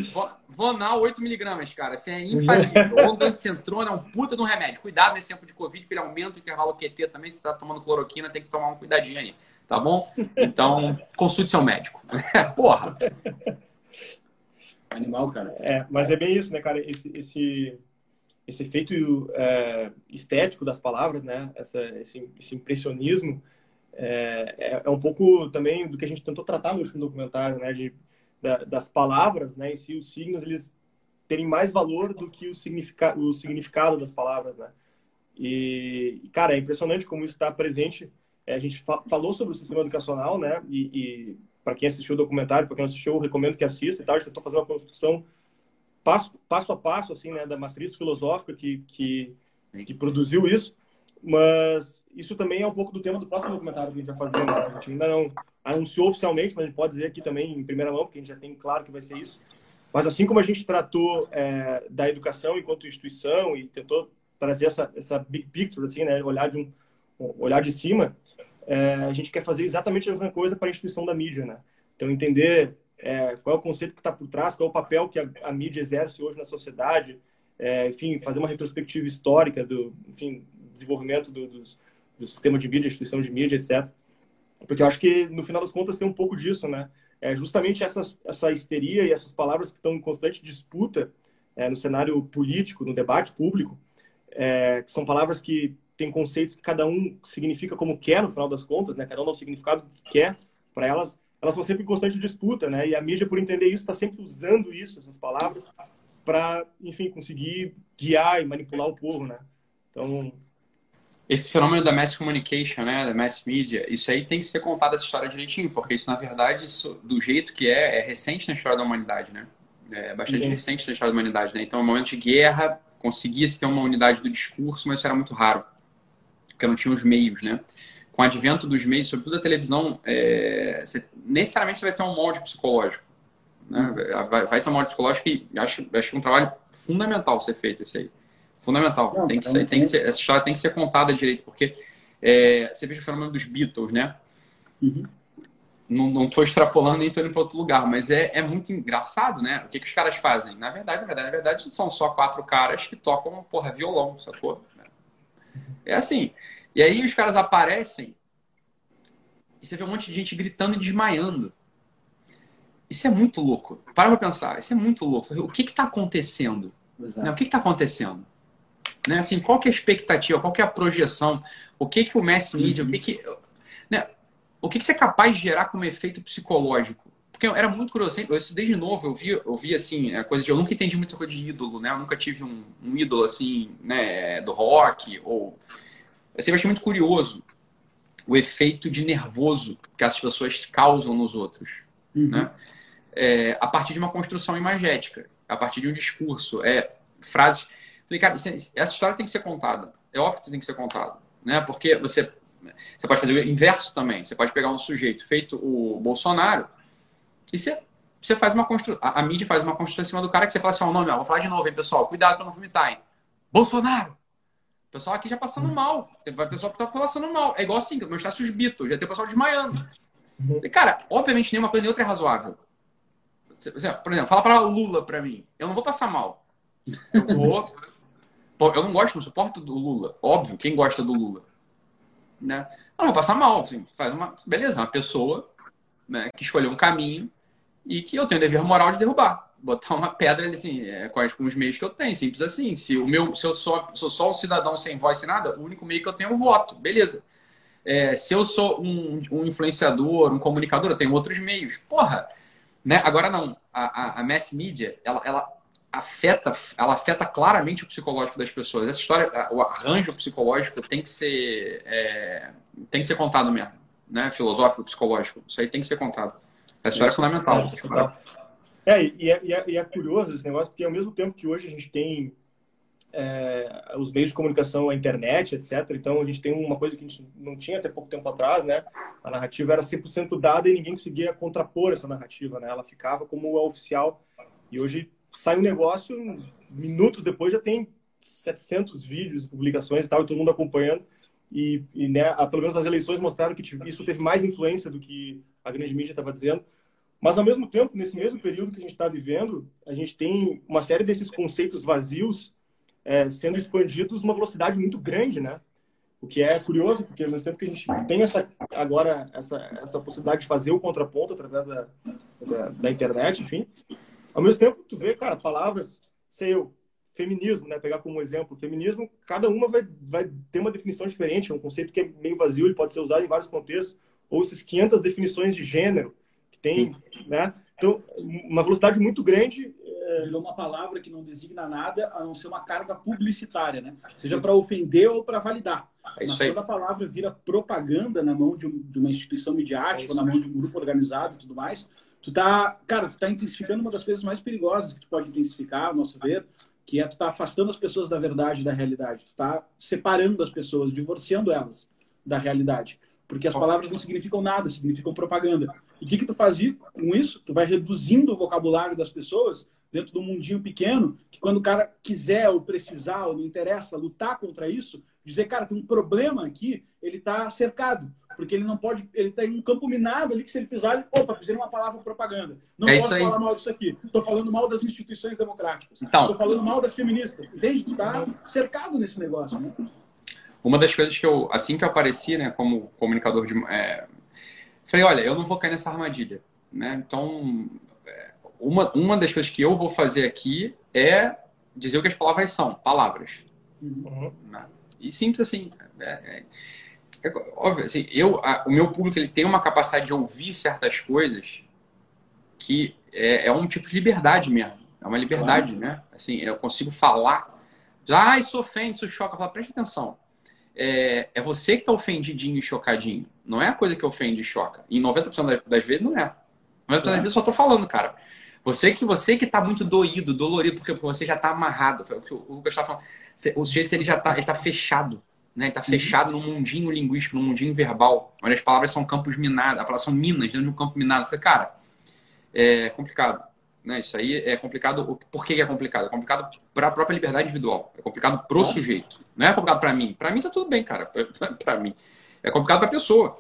Vonal 8mg, cara. Assim, é infalível. Ondancentrona é um puta de um remédio. Cuidado nesse tempo de Covid, porque ele aumenta o intervalo QT também. Se você tá tomando cloroquina, tem que tomar um cuidadinho aí. Tá bom? Então, consulte seu médico. Porra! Animal, cara. É, mas é bem isso, né, cara? Esse, esse, esse efeito é, estético das palavras, né? Essa, esse, esse impressionismo é, é, é, um pouco também do que a gente tentou tratar no último documentário, né? De, da, das palavras, né? Em si, os signos, eles terem mais valor do que o, significa, o significado das palavras, né? E, cara, é impressionante como isso está presente. É, a gente fa falou sobre o sistema educacional, né? E, e para quem assistiu o documentário, para quem não assistiu, eu recomendo que assista e tal. A gente tentou fazer uma construção passo, passo a passo, assim, né? Da matriz filosófica que, que, que produziu isso. Mas isso também é um pouco do tema do próximo documentário que a gente vai fazer. Né? A gente ainda não anunciou oficialmente, mas a gente pode dizer aqui também em primeira mão, porque a gente já tem claro que vai ser isso. Mas assim como a gente tratou é, da educação enquanto instituição e tentou trazer essa, essa big picture, assim, né? olhar, de um, olhar de cima, é, a gente quer fazer exatamente a mesma coisa para a instituição da mídia. Né? Então, entender é, qual é o conceito que está por trás, qual é o papel que a, a mídia exerce hoje na sociedade, é, enfim, fazer uma retrospectiva histórica do, enfim, desenvolvimento do, do, do sistema de mídia, instituição de mídia, etc. Porque eu acho que, no final das contas, tem um pouco disso, né? É justamente essa, essa histeria e essas palavras que estão em constante disputa é, no cenário político, no debate público, é, que são palavras que têm conceitos que cada um significa como quer, no final das contas, né? Cada um dá o significado que quer para elas. Elas são sempre em constante disputa, né? E a mídia, por entender isso, está sempre usando isso, essas palavras, para, enfim, conseguir guiar e manipular o povo, né? Então, esse fenômeno da mass communication, né, da mass media, isso aí tem que ser contado essa história direitinho, porque isso, na verdade, isso, do jeito que é, é recente na história da humanidade, né? É bastante Sim. recente na história da humanidade, né? Então, no momento de guerra, conseguia-se ter uma unidade do discurso, mas isso era muito raro, porque não tinha os meios, né? Com o advento dos meios, sobretudo a televisão, é, você, necessariamente você vai ter um molde psicológico. Né? Vai, vai ter um molde psicológico e acho, acho é um trabalho fundamental ser feito esse aí. Fundamental. Não, tem que ser, tem que ser, essa história tem que ser contada direito, porque é, você veja o fenômeno dos Beatles, né? Uhum. Não estou extrapolando nem estou indo para outro lugar, mas é, é muito engraçado, né? O que, que os caras fazem? Na verdade, na verdade, na verdade, são só quatro caras que tocam, porra, violão, sacou? É assim. E aí os caras aparecem e você vê um monte de gente gritando e desmaiando. Isso é muito louco. Para pra pensar, isso é muito louco. O que está acontecendo? Né? O que está acontecendo? Né? Assim, qual que é a expectativa, qual que é a projeção, o que que o mass media, o que que, né? o que que você é capaz de gerar como efeito psicológico? Porque era muito curioso, eu desde novo, eu vi, eu vi assim, a coisa de, eu nunca entendi muito essa coisa de ídolo, né? Eu nunca tive um, um ídolo assim, né, do rock, ou... Eu sempre achei muito curioso o efeito de nervoso que as pessoas causam nos outros, uhum. né? É, a partir de uma construção imagética, a partir de um discurso, é frases Falei, cara, essa história tem que ser contada. É óbvio que tem que ser contada. Né? Porque você, você pode fazer o inverso também. Você pode pegar um sujeito feito o Bolsonaro e você, você faz uma construção. A, mídia faz uma construção em cima do cara que você fala assim: ó, oh, nome, ó, vou falar de novo, hein, pessoal. Cuidado para não vomitar, hein? Bolsonaro! O pessoal aqui já passando uhum. mal. Tem pessoal que tá passando mal. É igual assim, mostrasse os Beatles, já tem o pessoal desmaiando. Uhum. E, cara, obviamente nenhuma coisa nem outra é razoável. Por exemplo, fala para Lula para mim. Eu não vou passar mal. Eu vou eu não gosto, não suporto do Lula. Óbvio, quem gosta do Lula? Né? Não, vou passar mal. Assim, faz uma, beleza, uma pessoa né, que escolheu um caminho e que eu tenho o dever moral de derrubar. Botar uma pedra assim, é, quais com os meios que eu tenho, simples assim. Se, o meu, se eu sou, sou só um cidadão sem voz sem nada, o único meio que eu tenho é o voto, beleza. É, se eu sou um, um, influenciador, um comunicador, eu tenho outros meios. Porra, né? Agora não, a, a, a mass media, ela, ela afeta, ela afeta claramente o psicológico das pessoas. Essa história, o arranjo psicológico tem que ser, é, tem que ser contado mesmo, né? Filosófico, psicológico. Isso aí tem que ser contado. Essa história é fundamental. É, e é, e, é, e é curioso esse negócio, porque ao mesmo tempo que hoje a gente tem é, os meios de comunicação, a internet, etc. Então, a gente tem uma coisa que a gente não tinha até pouco tempo atrás, né? A narrativa era 100% dada e ninguém conseguia contrapor essa narrativa, né? Ela ficava como a oficial. E hoje sai um negócio, minutos depois já tem 700 vídeos, publicações e tal, e todo mundo acompanhando. E, e né, pelo menos as eleições mostraram que isso teve mais influência do que a grande mídia estava dizendo. Mas, ao mesmo tempo, nesse mesmo período que a gente está vivendo, a gente tem uma série desses conceitos vazios é, sendo expandidos numa velocidade muito grande, né? O que é curioso, porque ao mesmo tempo que a gente tem essa, agora essa, essa possibilidade de fazer o contraponto através da, da, da internet, enfim, ao mesmo tempo tu vê, cara, palavras, sei eu, feminismo, né? Pegar como exemplo, feminismo, cada uma vai, vai ter uma definição diferente, é um conceito que é meio vazio, ele pode ser usado em vários contextos, ou esses 500 definições de gênero que tem, né? Então, uma velocidade muito grande virou uma palavra que não designa nada a não ser uma carga publicitária, né? Seja para ofender ou para validar. É Mas toda palavra vira propaganda na mão de, um, de uma instituição midiática, é na mão de um grupo organizado e tudo mais. Tu tá, cara, tu tá intensificando uma das coisas mais perigosas que tu pode intensificar, ao nosso ver, que é tu tá afastando as pessoas da verdade e da realidade. Tu tá separando as pessoas, divorciando elas da realidade. Porque as palavras não significam nada, significam propaganda. E o que, que tu faz com isso? Tu vai reduzindo o vocabulário das pessoas dentro do mundinho pequeno, que quando o cara quiser ou precisar ou não interessa lutar contra isso, dizer, cara, tem um problema aqui, ele está cercado. Porque ele não pode, ele está em um campo minado ali que se ele pisar, ele, opa, pisei uma palavra propaganda. Não é posso falar mal disso aqui. Estou falando mal das instituições democráticas. Estou então, falando mal das feministas. Entende? Tu está cercado nesse negócio, né? Uma das coisas que eu, assim que eu apareci, né, como comunicador de. É, falei, olha, eu não vou cair nessa armadilha. Né? Então, uma, uma das coisas que eu vou fazer aqui é dizer o que as palavras são, palavras. Uhum. Né? E simples assim. É, é, é, óbvio, assim eu, a, o meu público ele tem uma capacidade de ouvir certas coisas que é, é um tipo de liberdade mesmo. É uma liberdade, claro. né? Assim, eu consigo falar. Já, ah, isso ofende, isso choca. Eu falo, preste atenção. É, é você que está ofendidinho e chocadinho. Não é a coisa que ofende e choca. E 90% das vezes não é. 90% das vezes eu só estou falando, cara. Você que você que está muito doído, dolorido, porque você já está amarrado. Foi o que o Lucas estava falando. O sujeito ele já está tá fechado. Né? Está uhum. fechado uhum. num mundinho linguístico, num mundinho verbal, onde as palavras são campos minados, as palavras são minas dentro de um campo minado. Eu falei, cara, é complicado. Né? Isso aí é complicado. Por que é complicado? É complicado para a própria liberdade individual. É complicado pro sujeito. Não é complicado para mim. Para mim tá tudo bem, cara. Para mim. É complicado para a pessoa.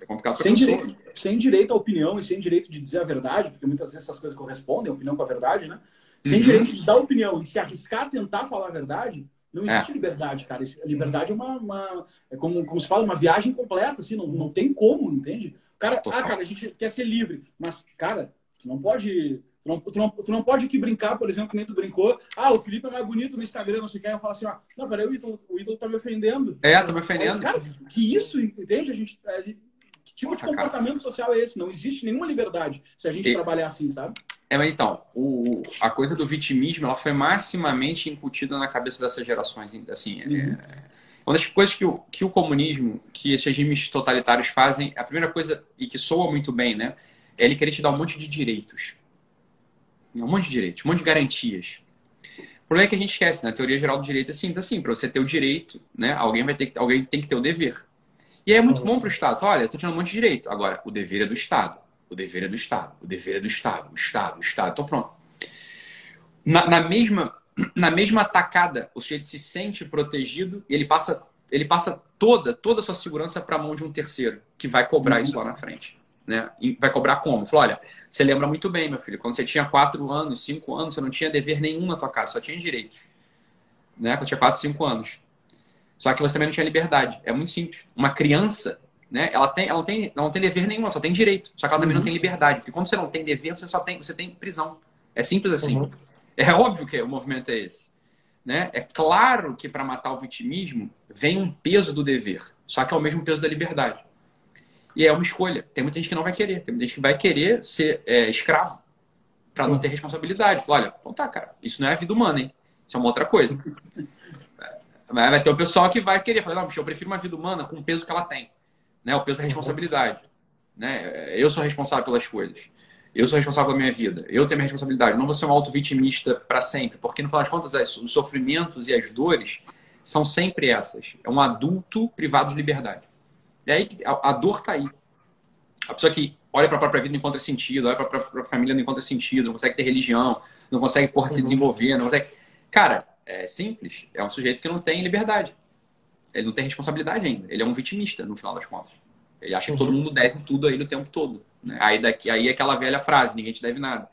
É complicado sem direito, sem direito à opinião e sem direito de dizer a verdade, porque muitas vezes essas coisas correspondem, a opinião com a verdade, né? Sem uhum. direito de dar opinião e se arriscar a tentar falar a verdade, não existe é. liberdade, cara. Liberdade é uma, uma, é como, como se fala, uma viagem completa, assim, não, não tem como, entende? O cara, ah, cara, a gente quer ser livre, mas, cara, tu não pode Tu não, tu, não, tu não pode aqui brincar, por exemplo, que nem tu brincou. Ah, o Felipe é mais bonito no Instagram, não sei o que. Eu falo assim, ó, não, peraí, o ídolo, o ídolo tá me ofendendo. É, tá me ofendendo. Cara, que isso, entende? A gente, a gente que tipo de comportamento social é esse? Não existe nenhuma liberdade se a gente e... trabalhar assim, sabe? É, mas então, o, a coisa do vitimismo ela foi maximamente incutida na cabeça dessas gerações. Assim, é, uhum. é, uma das coisas que o, que o comunismo, que esses regimes totalitários fazem, a primeira coisa, e que soa muito bem, né? É ele querer te dar um monte de direitos. Um monte de direitos, um monte de garantias. O problema é que a gente esquece, né? A teoria geral do direito é simples assim, para você ter o direito, né? Alguém vai ter que, alguém tem que ter o dever. E é muito bom para o Estado. Olha, eu estou tirando um monte de direito. Agora, o dever é do Estado. O dever é do Estado. O dever é do Estado. O Estado, o Estado. Então, pronto. Na, na mesma, na mesma tacada, o sujeito se sente protegido e ele passa, ele passa toda, toda a sua segurança para a mão de um terceiro, que vai cobrar isso lá na frente. Né? E vai cobrar como? Falou, olha, você lembra muito bem, meu filho, quando você tinha quatro anos, cinco anos, você não tinha dever nenhum na tua casa, só tinha direitos. Né? Quando tinha quatro, cinco anos. Só que você também não tinha liberdade. É muito simples. Uma criança, né, ela, tem, ela, não, tem, ela não tem dever nenhum, ela só tem direito. Só que ela também uhum. não tem liberdade. Porque quando você não tem dever, você só tem, você tem prisão. É simples assim. Uhum. É óbvio que o movimento é esse. Né? É claro que para matar o vitimismo vem um peso do dever, só que é o mesmo peso da liberdade. E é uma escolha. Tem muita gente que não vai querer, tem muita gente que vai querer ser é, escravo para não ter responsabilidade. Fala, olha, então tá, cara, isso não é a vida humana, hein? Isso é uma outra coisa. Vai ter o pessoal que vai querer falar, não, eu prefiro uma vida humana com o peso que ela tem. Né? O peso da responsabilidade. Né? Eu sou responsável pelas coisas. Eu sou responsável pela minha vida. Eu tenho minha responsabilidade. Não vou ser um auto-vitimista para sempre. Porque, no final das contas, os sofrimentos e as dores são sempre essas. É um adulto privado de liberdade. É aí que a, dor está aí. A pessoa que olha para a própria vida não encontra sentido, olha para a própria família não encontra sentido, não consegue ter religião, não consegue porra, se uhum. desenvolver, não consegue. Cara, é simples. É um sujeito que não tem liberdade. Ele não tem responsabilidade ainda. Ele é um vitimista, no final das contas. Ele acha que todo mundo deve tudo a ele o tempo todo. Né? Aí, daqui, aí é aquela velha frase, ninguém te deve nada.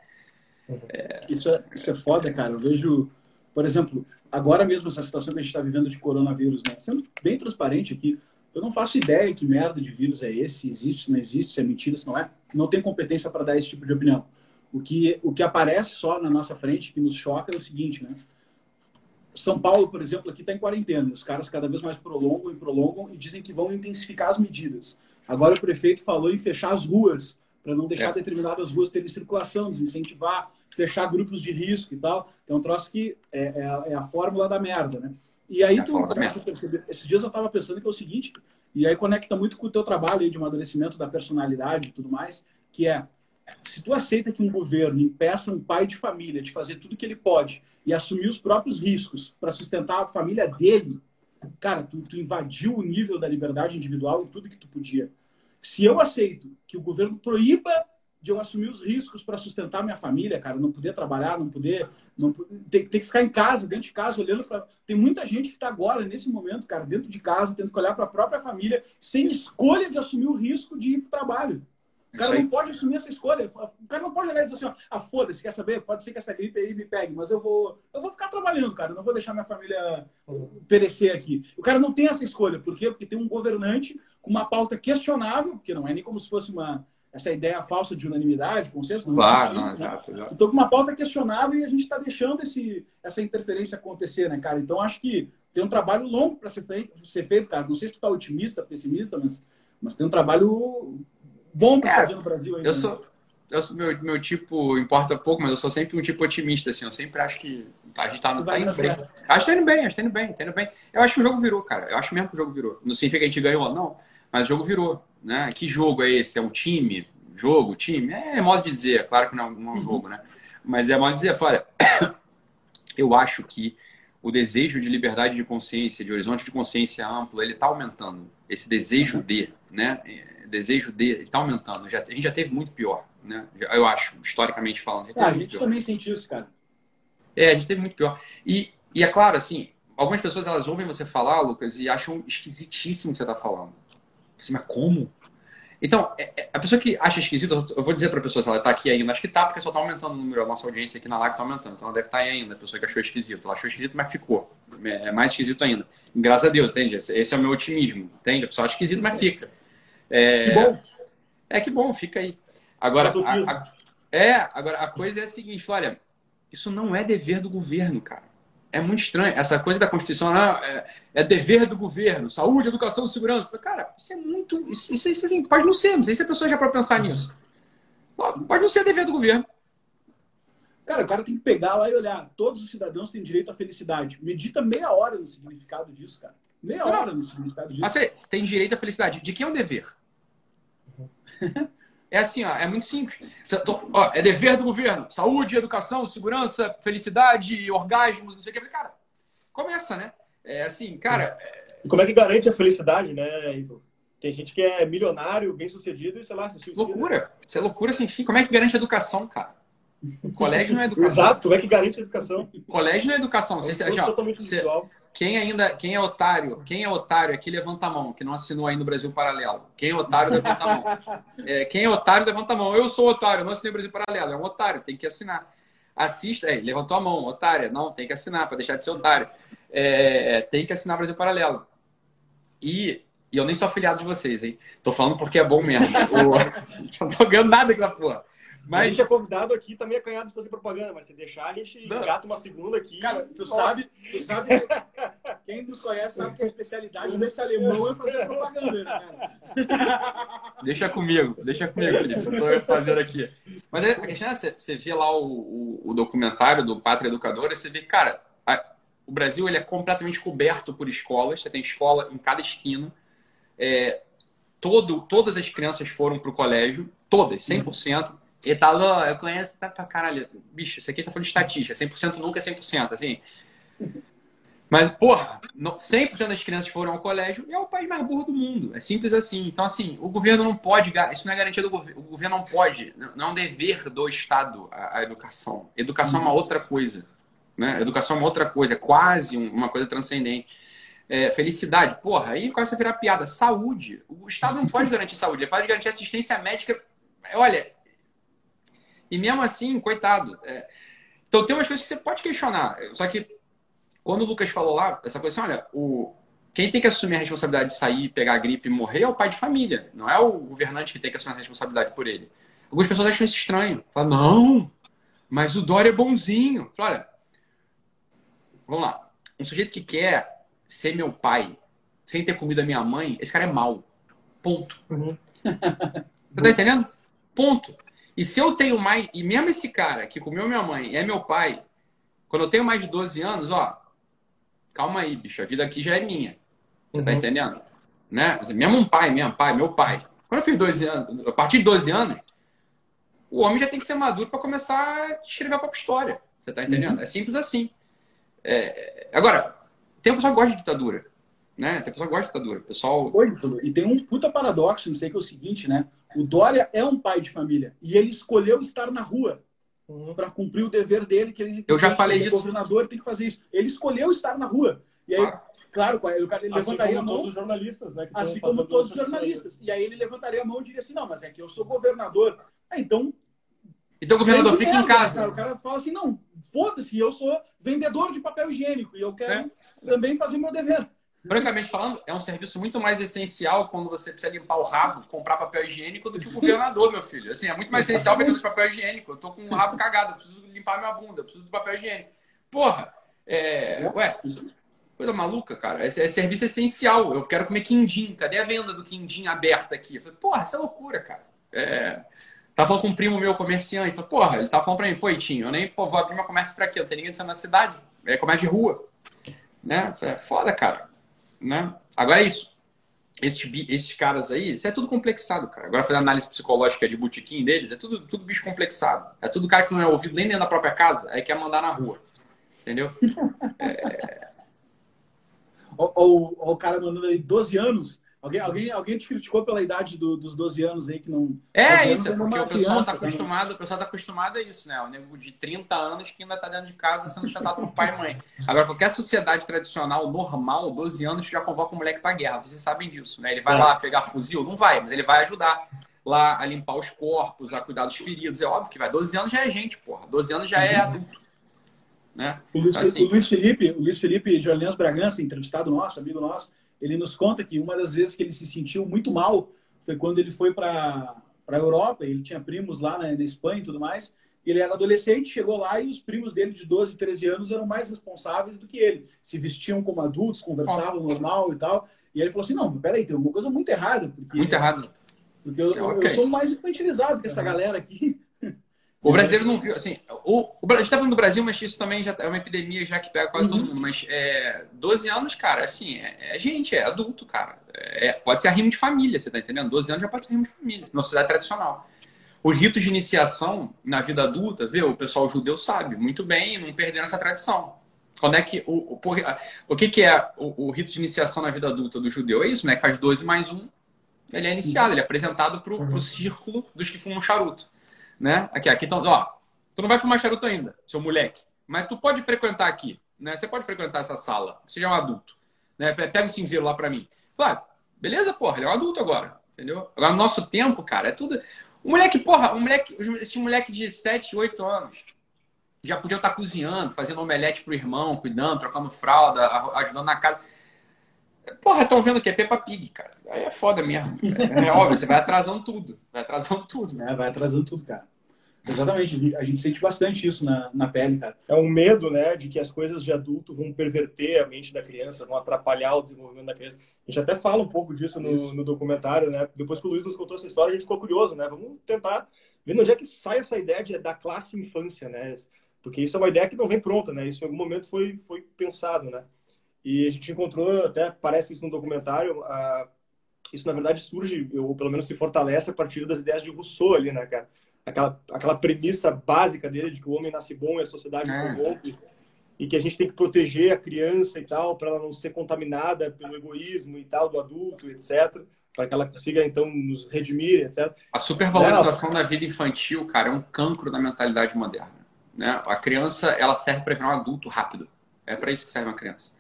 É... Isso, é, isso é foda, cara. Eu vejo, por exemplo, agora mesmo essa situação que a gente está vivendo de coronavírus, né? Sendo bem transparente aqui, eu não faço ideia que merda de vírus é esse, se existe, se não existe, se é mentira, se não é. Não tenho competência para dar esse tipo de opinião. O que, o que aparece só na nossa frente, que nos choca, é o seguinte, né? São Paulo, por exemplo, aqui está em quarentena. Os caras cada vez mais prolongam e prolongam e dizem que vão intensificar as medidas. Agora o prefeito falou em fechar as ruas para não deixar é. determinadas ruas terem circulação, desincentivar, fechar grupos de risco e tal. É um troço que é, é, a, é a, fórmula da merda, né? E aí é tu começa a perceber. Esses dias eu estava pensando que é o seguinte, e aí conecta muito com o teu trabalho aí de amadurecimento da personalidade e tudo mais, que é se tu aceita que um governo impeça um pai de família de fazer tudo que ele pode e assumir os próprios riscos para sustentar a família dele, cara, tu, tu invadiu o nível da liberdade individual em tudo que tu podia. Se eu aceito que o governo proíba de eu assumir os riscos para sustentar minha família, cara, não poder trabalhar, não poder, não ter, ter que ficar em casa, dentro de casa, olhando para. Tem muita gente que está agora nesse momento, cara, dentro de casa, tendo que olhar para a própria família, sem escolha de assumir o risco de ir para o trabalho. O cara não pode assumir essa escolha. O cara não pode olhar e dizer assim, ó, ah, foda-se, quer saber? Pode ser que essa gripe aí me pegue, mas eu vou, eu vou ficar trabalhando, cara. Eu não vou deixar minha família perecer aqui. O cara não tem essa escolha. Por quê? Porque tem um governante com uma pauta questionável, porque não é nem como se fosse uma essa ideia falsa de unanimidade, consenso, não claro, não, exato, né? Então, com uma pauta questionável e a gente está deixando esse, essa interferência acontecer, né, cara? Então, acho que tem um trabalho longo para ser feito, ser feito, cara. Não sei se tu está otimista, pessimista, mas, mas tem um trabalho bom para é, fazer no Brasil ainda. Eu sou, eu sou meu, meu tipo, importa pouco, mas eu sou sempre um tipo otimista, assim. Eu sempre acho que a gente tá, tá indo bem. Acho que tá indo bem, acho que tá indo bem, tá indo bem. Eu acho que o jogo virou, cara. Eu acho mesmo que o jogo virou. Não significa que a gente ganhou, não. Mas o jogo virou, né? Que jogo é esse? É um time? Jogo? Time? É, modo de dizer. É claro que não, não é um uhum. jogo, né? Mas é modo de dizer. Olha, eu acho que o desejo de liberdade de consciência, de horizonte de consciência amplo, ele tá aumentando. Esse desejo uhum. de, né? Desejo dele está aumentando. Já, a gente já teve muito pior, né? Eu acho, historicamente falando. É, a gente pior. também sente isso, cara. É, a gente teve muito pior. E, e é claro, assim, algumas pessoas elas ouvem você falar, Lucas, e acham esquisitíssimo o que você está falando. Assim, mas como? Então, é, é, a pessoa que acha esquisito, eu vou dizer para a pessoa se ela está aqui ainda, acho que tá, porque só está aumentando o número, a nossa audiência aqui na live está aumentando, então ela deve estar tá aí ainda, a pessoa que achou esquisito. Ela achou esquisito, mas ficou. É, é mais esquisito ainda. Graças a Deus, entende? Esse é o meu otimismo, entende? A pessoa acha esquisito, mas fica. É, que bom. É que bom, fica aí. Agora, a, a, é, agora a coisa é a seguinte, olha, isso não é dever do governo, cara. É muito estranho. Essa coisa da Constituição não, é, é, dever do governo, saúde, educação, segurança. Cara, isso é muito. Isso, isso, isso assim, pode não ser, não sei se a pessoa já pode pensar nisso. Pode não ser dever do governo. Cara, o cara tem que pegar lá e olhar. Todos os cidadãos têm direito à felicidade. Medita meia hora no significado disso, cara. Meia hora no significado disso. Mas você tem direito à felicidade. De quem é o dever? É assim, ó, é muito simples. Ó, é dever do governo. Saúde, educação, segurança, felicidade, orgasmos, não sei o que. Cara, começa, né? É assim, cara. E como é que garante a felicidade, né, Ivo? Tem gente que é milionário, bem sucedido e sei lá, se suicida. Loucura. Isso é loucura sem fim. Como é que garante a educação, cara? Colégio não é educação. Exato, como é que garante a educação? Colégio não é educação. Você, é já, você, quem ainda, quem é otário, quem é otário aqui levanta a mão, que não assinou aí no Brasil Paralelo. Quem é otário levanta a mão. É, quem é otário levanta a mão. Eu sou otário, não assinei o Brasil Paralelo. É um otário, tem que assinar. Assista, aí, levantou a mão, otária. Não, tem que assinar para deixar de ser otário. É, tem que assinar o Brasil Paralelo. E, e eu nem sou afiliado de vocês, hein? Tô falando porque é bom mesmo. Eu, não tô ganhando nada aqui na porra. Mas... A gente é convidado aqui, tá meio acanhado de fazer propaganda, mas se deixar, a gente não. engata uma segunda aqui. Cara, tu sabe, tu sabe, quem nos conhece sabe que a especialidade desse alemão é fazer propaganda, né, cara? Deixa comigo, deixa comigo, Felipe, eu tô fazendo aqui. Mas a questão é, você vê lá o, o, o documentário do Pátria Educadora, você vê, cara, a, o Brasil ele é completamente coberto por escolas, você tem escola em cada esquina, é, todo, todas as crianças foram para o colégio, todas, 100%. Etalô, eu conheço, tá, tá, caralho, bicho, isso aqui tá falando de estatística, 100% nunca é 100%, assim. Mas, porra, 100% das crianças foram ao colégio e é o país mais burro do mundo. É simples assim. Então, assim, o governo não pode, isso não é garantia do governo, o governo não pode, não é um dever do Estado a, a educação. Educação é uma outra coisa. Né? Educação é uma outra coisa, é quase uma coisa transcendente. É, felicidade, porra, aí começa a virar piada. Saúde. O Estado não pode garantir saúde, ele pode garantir assistência médica. Olha, e mesmo assim, coitado. É... Então tem umas coisas que você pode questionar. Só que quando o Lucas falou lá, essa coisa assim, olha, o... quem tem que assumir a responsabilidade de sair, pegar a gripe e morrer é o pai de família. Não é o governante que tem que assumir a responsabilidade por ele. Algumas pessoas acham isso estranho. Falam, não, mas o Dória é bonzinho. Fala, olha, vamos lá. Um sujeito que quer ser meu pai sem ter comido a minha mãe, esse cara é mau. Ponto. Uhum. Você tá entendendo? Ponto. E se eu tenho mais. E mesmo esse cara que comeu minha mãe é meu pai, quando eu tenho mais de 12 anos, ó. Calma aí, bicho. A vida aqui já é minha. Você tá uhum. tá entendendo? Né? Mesmo um pai, minha pai, meu pai. Quando eu fiz 12 anos, a partir de 12 anos, o homem já tem que ser maduro para começar a escrever a própria história. Você tá entendendo? Uhum. É simples assim. É... Agora, tem um pessoal que gosta de ditadura. Né? Tem pessoa que gosta de ditadura. pessoal... Oi, e tem um puta paradoxo, não sei que é o seguinte, né? O Dória é um pai de família e ele escolheu estar na rua uhum. para cumprir o dever dele que ele Eu já falei isso. O governador tem que fazer isso. Ele escolheu estar na rua. E aí, claro, ele, ele assim levantaria a mão. Todos os jornalistas, né? assim como todos os jornalistas. E aí ele levantaria a mão e diria assim: não, mas é que eu sou governador. Ah, então então o governador fica em casa. Cara, o cara fala assim: não, foda-se, eu sou vendedor de papel higiênico e eu quero é. também fazer meu dever. Francamente falando, é um serviço muito mais essencial quando você precisa limpar o rabo, comprar papel higiênico, do que o governador, meu filho. Assim, é muito mais essencial vendedor de papel higiênico. Eu tô com o rabo cagado, eu preciso limpar minha bunda, preciso de papel higiênico. Porra, é... Ué, coisa maluca, cara. É, é serviço essencial. Eu quero comer quindim. Cadê a venda do quindim aberta aqui? Porra, isso é loucura, cara. É... Tava falando com um primo meu comerciante. Falei, porra, ele tava falando pra mim, pô, Itinho, eu nem pô, vou abrir meu comércio pra quê? Não tem ninguém na cidade. É comércio de rua. Né? É foda, cara. Né? Agora é isso. Esses, caras aí, isso é tudo complexado, cara. Agora fazer análise psicológica de botequim deles, é tudo, tudo bicho complexado. É tudo cara que não é ouvido nem dentro da própria casa, aí quer mandar na rua. Entendeu? É... Ou, ou o cara mandando aí 12 anos Alguém, alguém, alguém te criticou pela idade do, dos 12 anos aí que não. É isso, é porque o pessoal está acostumado, o pessoal tá acostumado a isso, né? O nego de 30 anos que ainda está dentro de casa sendo tratado por pai e mãe. Agora, qualquer sociedade tradicional, normal, 12 anos já convoca o moleque para guerra. Vocês sabem disso, né? Ele vai é. lá pegar fuzil? Não vai, mas ele vai ajudar lá a limpar os corpos, a cuidar dos feridos. É óbvio que vai. 12 anos já é gente, porra. 12 anos já é adulto. Né? O, Luiz, assim, o Luiz Felipe, o Luiz Felipe de Orleans Bragança, entrevistado nosso, amigo nosso, ele nos conta que uma das vezes que ele se sentiu muito mal foi quando ele foi para a Europa, ele tinha primos lá na, na Espanha e tudo mais, ele era adolescente, chegou lá e os primos dele de 12, 13 anos eram mais responsáveis do que ele. Se vestiam como adultos, conversavam normal e tal. E ele falou assim, não, peraí, tem alguma coisa muito errada. Porque, muito errado. Porque eu, eu, eu sou mais infantilizado que essa galera aqui. O brasileiro não viu, assim, o, o, a gente tá falando do Brasil, mas isso também já é uma epidemia já que pega quase uhum. todo mundo. Mas é, 12 anos, cara, assim, é, é gente, é adulto, cara. É, pode ser arrimo de família, você tá entendendo? 12 anos já pode ser arrimo de família, na sociedade tradicional. Os ritos de iniciação na vida adulta, vê, o pessoal judeu sabe muito bem, não perdendo essa tradição. Quando é que o, o, o que, que é o, o, rito de iniciação na vida adulta do judeu? É isso, né? Que faz 12 mais um, ele é iniciado, ele é apresentado para o uhum. círculo dos que fumam charuto né? Aqui, aqui então, ó, tu não vai fumar charuto ainda, seu moleque, mas tu pode frequentar aqui, né? Você pode frequentar essa sala, você já é um adulto, né? Pega o cinzeiro lá para mim. Vai, beleza, porra, ele é um adulto agora, entendeu? Agora, no nosso tempo, cara, é tudo. O moleque, porra, um moleque, esse moleque de 7, 8 anos já podia estar cozinhando, fazendo omelete pro irmão, cuidando, trocando fralda, ajudando na casa. Porra, estão vendo que é Peppa Pig, cara. Aí é foda mesmo. É, é óbvio, você vai atrasando tudo. Vai atrasando tudo. É, vai atrasando tudo, cara. Exatamente, a gente sente bastante isso na, na pele, cara. É um medo, né, de que as coisas de adulto vão perverter a mente da criança, vão atrapalhar o desenvolvimento da criança. A gente até fala um pouco disso no, no documentário, né? Depois que o Luiz nos contou essa história, a gente ficou curioso, né? Vamos tentar ver onde é que sai essa ideia de, da classe infância, né? Porque isso é uma ideia que não vem pronta, né? Isso em algum momento foi, foi pensado, né? E a gente encontrou, até parece isso no documentário, a, isso na verdade surge, ou pelo menos se fortalece a partir das ideias de Rousseau ali, né, cara? aquela, aquela premissa básica dele de que o homem nasce bom e a sociedade é. corrompe e que a gente tem que proteger a criança e tal para ela não ser contaminada pelo egoísmo e tal do adulto, etc para que ela consiga então nos redimir, etc. A supervalorização da vida infantil, cara, é um cancro da mentalidade moderna. Né? A criança, ela serve para virar um adulto rápido. É para isso que serve uma criança.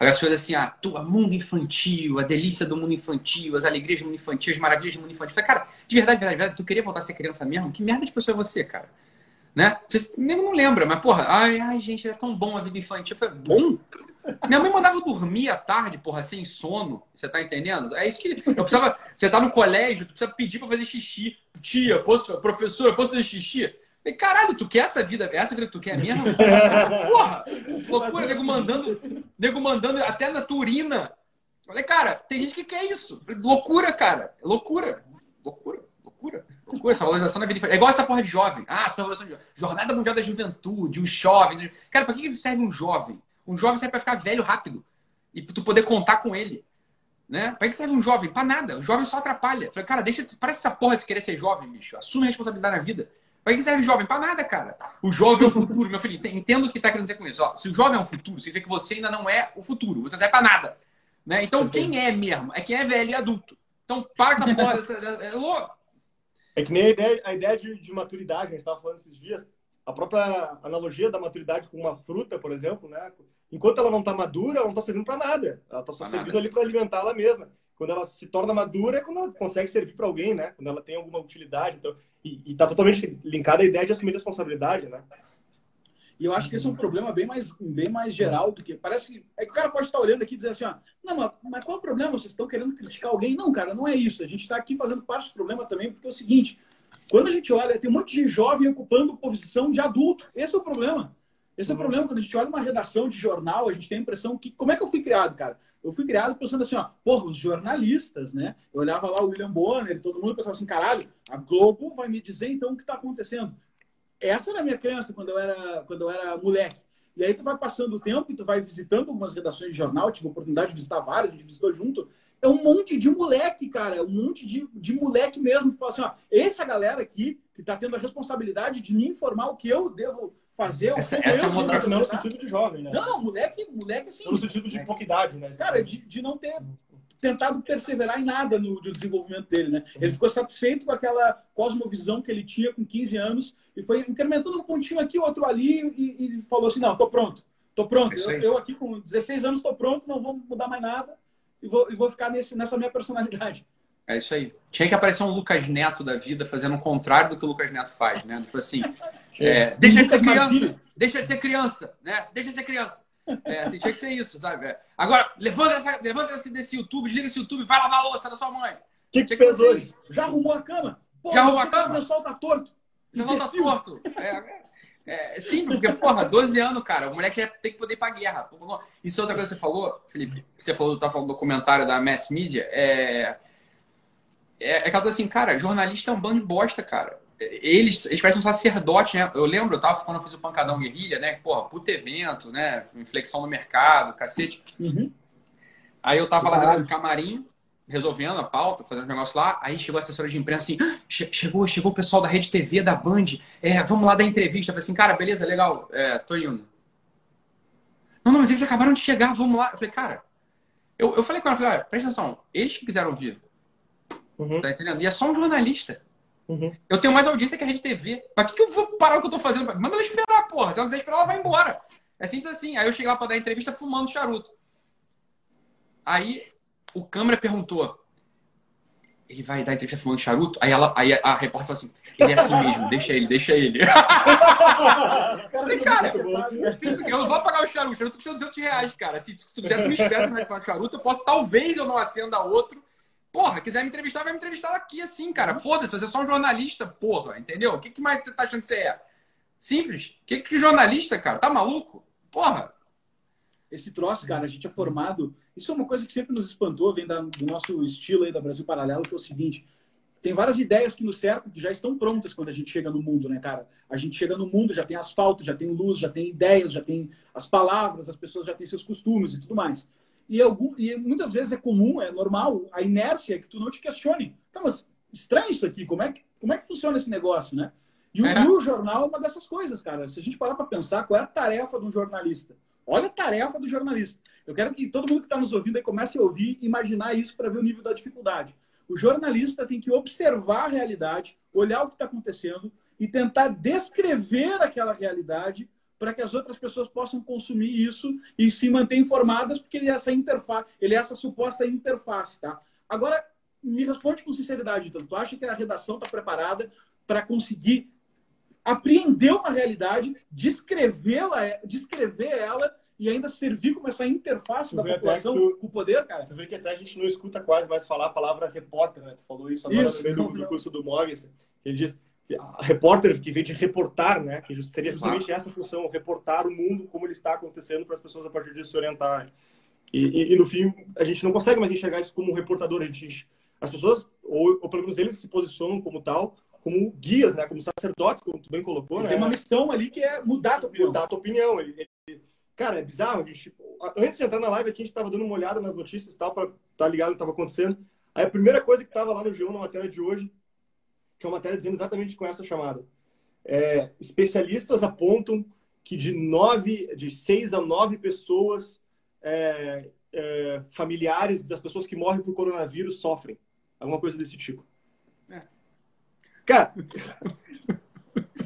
As coisas assim, ah, tua mundo infantil, a delícia do mundo infantil, as alegrias do mundo infantil, as maravilhas do mundo infantil. Falei, cara, de verdade, de verdade, de verdade, tu queria voltar a ser criança mesmo? Que merda de pessoa é você, cara? Né? Você nem não lembra, mas porra, ai, ai, gente, é tão bom a vida infantil. Foi bom? Minha mãe mandava dormir à tarde, porra, sem sono. Você tá entendendo? É isso que. Eu precisava. Você tá no colégio, tu precisa pedir pra fazer xixi. Tia, posso, professora, posso fazer xixi? E, caralho, tu quer essa vida? Essa vida que tu quer mesmo? Porra! Loucura, nego mandando, nego mandando até na turina. Falei, cara, tem gente que quer isso. Loucura, cara. Loucura. Loucura. Loucura. Loucura. Essa valorização da vida. É igual essa porra de jovem. Ah, essa valorização de Jornada Mundial da Juventude, os jovens. Cara, pra que serve um jovem? Um jovem serve para ficar velho rápido e tu poder contar com ele. Né? Para que serve um jovem? Para nada. O jovem só atrapalha. Falei, cara, deixa. Parece essa porra de querer ser jovem, bicho. Assume a responsabilidade na vida. Para que serve jovem? Para nada, cara. O jovem é o futuro, meu filho. Entendo o que está querendo dizer com isso. Ó, se o jovem é o futuro, significa que você ainda não é o futuro. Você serve para nada. Né? Então, quem é mesmo? É quem é velho e adulto. Então, para com essa porra. É louco. É que nem a ideia, a ideia de, de maturidade, a gente estava falando esses dias. A própria analogia da maturidade com uma fruta, por exemplo, né? Enquanto ela não está madura, ela não está servindo para nada. Ela está só pra servindo nada. ali para alimentar ela mesma. Quando ela se torna madura, é quando ela consegue servir para alguém, né? Quando ela tem alguma utilidade. Então, e está totalmente linkada à ideia de assumir responsabilidade, né? E eu acho que esse é um problema bem mais, bem mais geral do que. Parece que. É que o cara pode estar olhando aqui e dizer assim, ó, não, mas, mas qual é o problema? Vocês estão querendo criticar alguém? Não, cara, não é isso. A gente está aqui fazendo parte do problema também, porque é o seguinte: quando a gente olha, tem um monte de jovem ocupando posição de adulto. Esse é o problema. Esse é o uhum. problema. Quando a gente olha uma redação de jornal, a gente tem a impressão que. Como é que eu fui criado, cara? Eu fui criado pensando assim, ó, porra, os jornalistas, né? Eu olhava lá o William Bonner e todo mundo pensava assim, caralho, a Globo vai me dizer então o que está acontecendo. Essa era a minha crença quando eu era, quando eu era moleque. E aí tu vai passando o tempo e tu vai visitando algumas redações de jornal, tive a oportunidade de visitar várias, a gente visitou junto. É um monte de moleque, cara, é um monte de, de moleque mesmo que fala assim, ó, essa galera aqui que está tendo a responsabilidade de me informar o que eu devo fazer. Essa, essa é uma outra Não no sentido de jovem, né? Não, não, moleque, moleque assim. No sentido de pouca idade, né? Cara, de, de não ter tentado perseverar em nada no, no, desenvolvimento dele, né? Ele ficou satisfeito com aquela cosmovisão que ele tinha com 15 anos e foi incrementando um pontinho aqui, outro ali e, e falou assim, não, tô pronto, tô pronto. Eu, eu, aqui com 16 anos tô pronto, não vou mudar mais nada e vou, e vou ficar nesse, nessa minha personalidade. É isso aí. Tinha que aparecer um Lucas Neto da vida fazendo o contrário do que o Lucas Neto faz, né? Tipo assim, é, deixa de ser criança, deixa de ser criança, né? Deixa de ser criança. É, assim, tinha que ser isso, sabe? É. Agora, levanta, essa, levanta esse, desse YouTube, desliga esse YouTube, vai lavar a louça da sua mãe. O que, que fez hoje? Já arrumou a cama? Pô, Já arrumou a cama? O pessoal tá torto. O pessoal tá torto. É, é, é, sim, porque, porra, 12 anos, cara, o moleque tem que poder ir pra guerra. Isso é outra coisa que você falou, Felipe, que você falou, tá falando do documentário da Mass Media, é é, é aquela coisa assim, cara, jornalista é um bando de bosta, cara. Eles, eles parecem um sacerdote, né? Eu lembro, eu tava quando eu fiz o Pancadão Guerrilha, né? Porra, puto evento, né? Inflexão no mercado, cacete. Uhum. Aí eu tava lá dentro do camarim, resolvendo a pauta, fazendo um negócio lá. Aí chegou a assessora de imprensa assim: ah, chegou, chegou o pessoal da Rede TV, da Band. É, vamos lá dar entrevista. Eu falei assim, cara, beleza, legal, é, tô indo. Não, não, mas eles acabaram de chegar, vamos lá. Eu falei, cara, eu, eu falei com ela, falei, ah, presta atenção, eles que quiseram vir. Uhum. Tá entendendo? E é só um jornalista. Uhum. Eu tenho mais audiência que a Rede TV. Pra que, que eu vou parar o que eu tô fazendo? Manda ela esperar, porra. Se ela quiser esperar, ela vai embora. É simples assim. Aí eu cheguei lá pra dar entrevista fumando charuto. Aí o câmera perguntou: ele vai dar entrevista fumando charuto? Aí, ela, aí a, repórter falou assim: ele é assim mesmo, deixa ele, deixa ele. Falei, cara, eu não vou pagar o charuto, o charuto custa 200 reais, cara. Se, se tu quiser, tu me espera o charuto, eu posso, talvez eu não acenda outro Porra, quiser me entrevistar, vai me entrevistar aqui assim, cara. Foda-se, você é só um jornalista, porra, entendeu? O que, que mais você tá achando que você é? Simples. O que, que jornalista, cara? Tá maluco? Porra. Esse troço, cara, a gente é formado. Isso é uma coisa que sempre nos espantou, vem da, do nosso estilo aí da Brasil Paralelo, que é o seguinte: tem várias ideias que nos cercam que já estão prontas quando a gente chega no mundo, né, cara? A gente chega no mundo, já tem asfalto, já tem luz, já tem ideias, já tem as palavras, as pessoas já têm seus costumes e tudo mais. E, algum, e muitas vezes é comum, é normal, a inércia é que tu não te questione. Então, mas estranho isso aqui, como é que, como é que funciona esse negócio, né? E o, é. o jornal é uma dessas coisas, cara. Se a gente parar para pensar, qual é a tarefa de um jornalista? Olha a tarefa do jornalista. Eu quero que todo mundo que está nos ouvindo aí comece a ouvir e imaginar isso para ver o nível da dificuldade. O jornalista tem que observar a realidade, olhar o que está acontecendo e tentar descrever aquela realidade para que as outras pessoas possam consumir isso e se manter informadas, porque ele é essa interface, ele é essa suposta interface, tá? Agora, me responde com sinceridade, então. Tu acha que a redação está preparada para conseguir apreender uma realidade, descrevê-la, descrever ela e ainda servir como essa interface tu da população tu, com o poder, cara? Tu vê que até a gente não escuta quase mais falar a palavra repórter, né? Tu falou isso agora isso, no meio do, do curso do Morgan. Ele diz repórter que vem de reportar, né? Que seria justamente essa função, reportar o mundo como ele está acontecendo para as pessoas a partir disso se orientarem. E, e, e, no fim, a gente não consegue mais enxergar isso como um reportador. A gente, as pessoas, ou, ou pelo menos eles se posicionam como tal, como guias, né? Como sacerdotes, como tu bem colocou, ele né? Tem uma missão ali que é mudar a tua opinião. Mudar a tua opinião. Ele, ele... Cara, é bizarro. Gente... Antes de entrar na live aqui, a gente estava dando uma olhada nas notícias e tal, para estar tá ligado no que estava acontecendo. Aí a primeira coisa que estava lá no G1, na matéria de hoje, tinha uma matéria dizendo exatamente com essa chamada. É, especialistas apontam que de nove, de seis a nove pessoas é, é, familiares das pessoas que morrem por coronavírus sofrem. Alguma coisa desse tipo. É. Cara,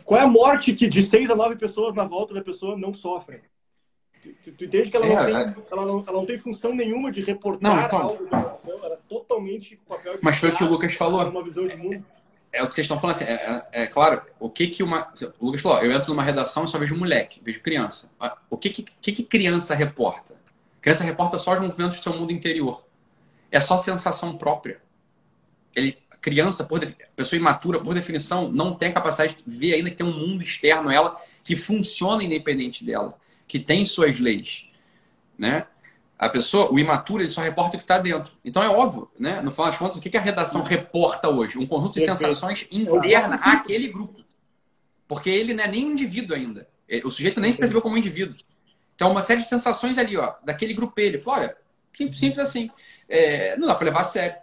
qual é a morte que de seis a nove pessoas na volta da pessoa não sofrem? Tu, tu entende que ela não, é, tem, é. ela, não, ela não tem função nenhuma de reportar não, então, algo da ela é totalmente com o papel de Mas foi o que o Lucas falou. Uma visão de mundo é o que vocês estão falando assim, é, é, é, claro, o que que uma... O Lucas falou, eu entro numa redação e só vejo moleque, vejo criança. Ah, o que que, que, que criança reporta? Criança reporta só os movimentos do seu mundo interior. É só sensação própria. Ele, criança, por pessoa imatura, por definição, não tem a capacidade de ver ainda que tem um mundo externo a ela que funciona independente dela, que tem suas leis, né? A pessoa, o imaturo, ele só reporta o que está dentro. Então é óbvio, né? No final das contas, o que a redação reporta hoje? Um conjunto de sensações interna àquele grupo. Porque ele não é nem um indivíduo ainda. O sujeito nem se percebeu como um indivíduo. Então, uma série de sensações ali, ó, daquele grupo ele. Falou, olha, simples, simples assim. É, não dá para levar a sério.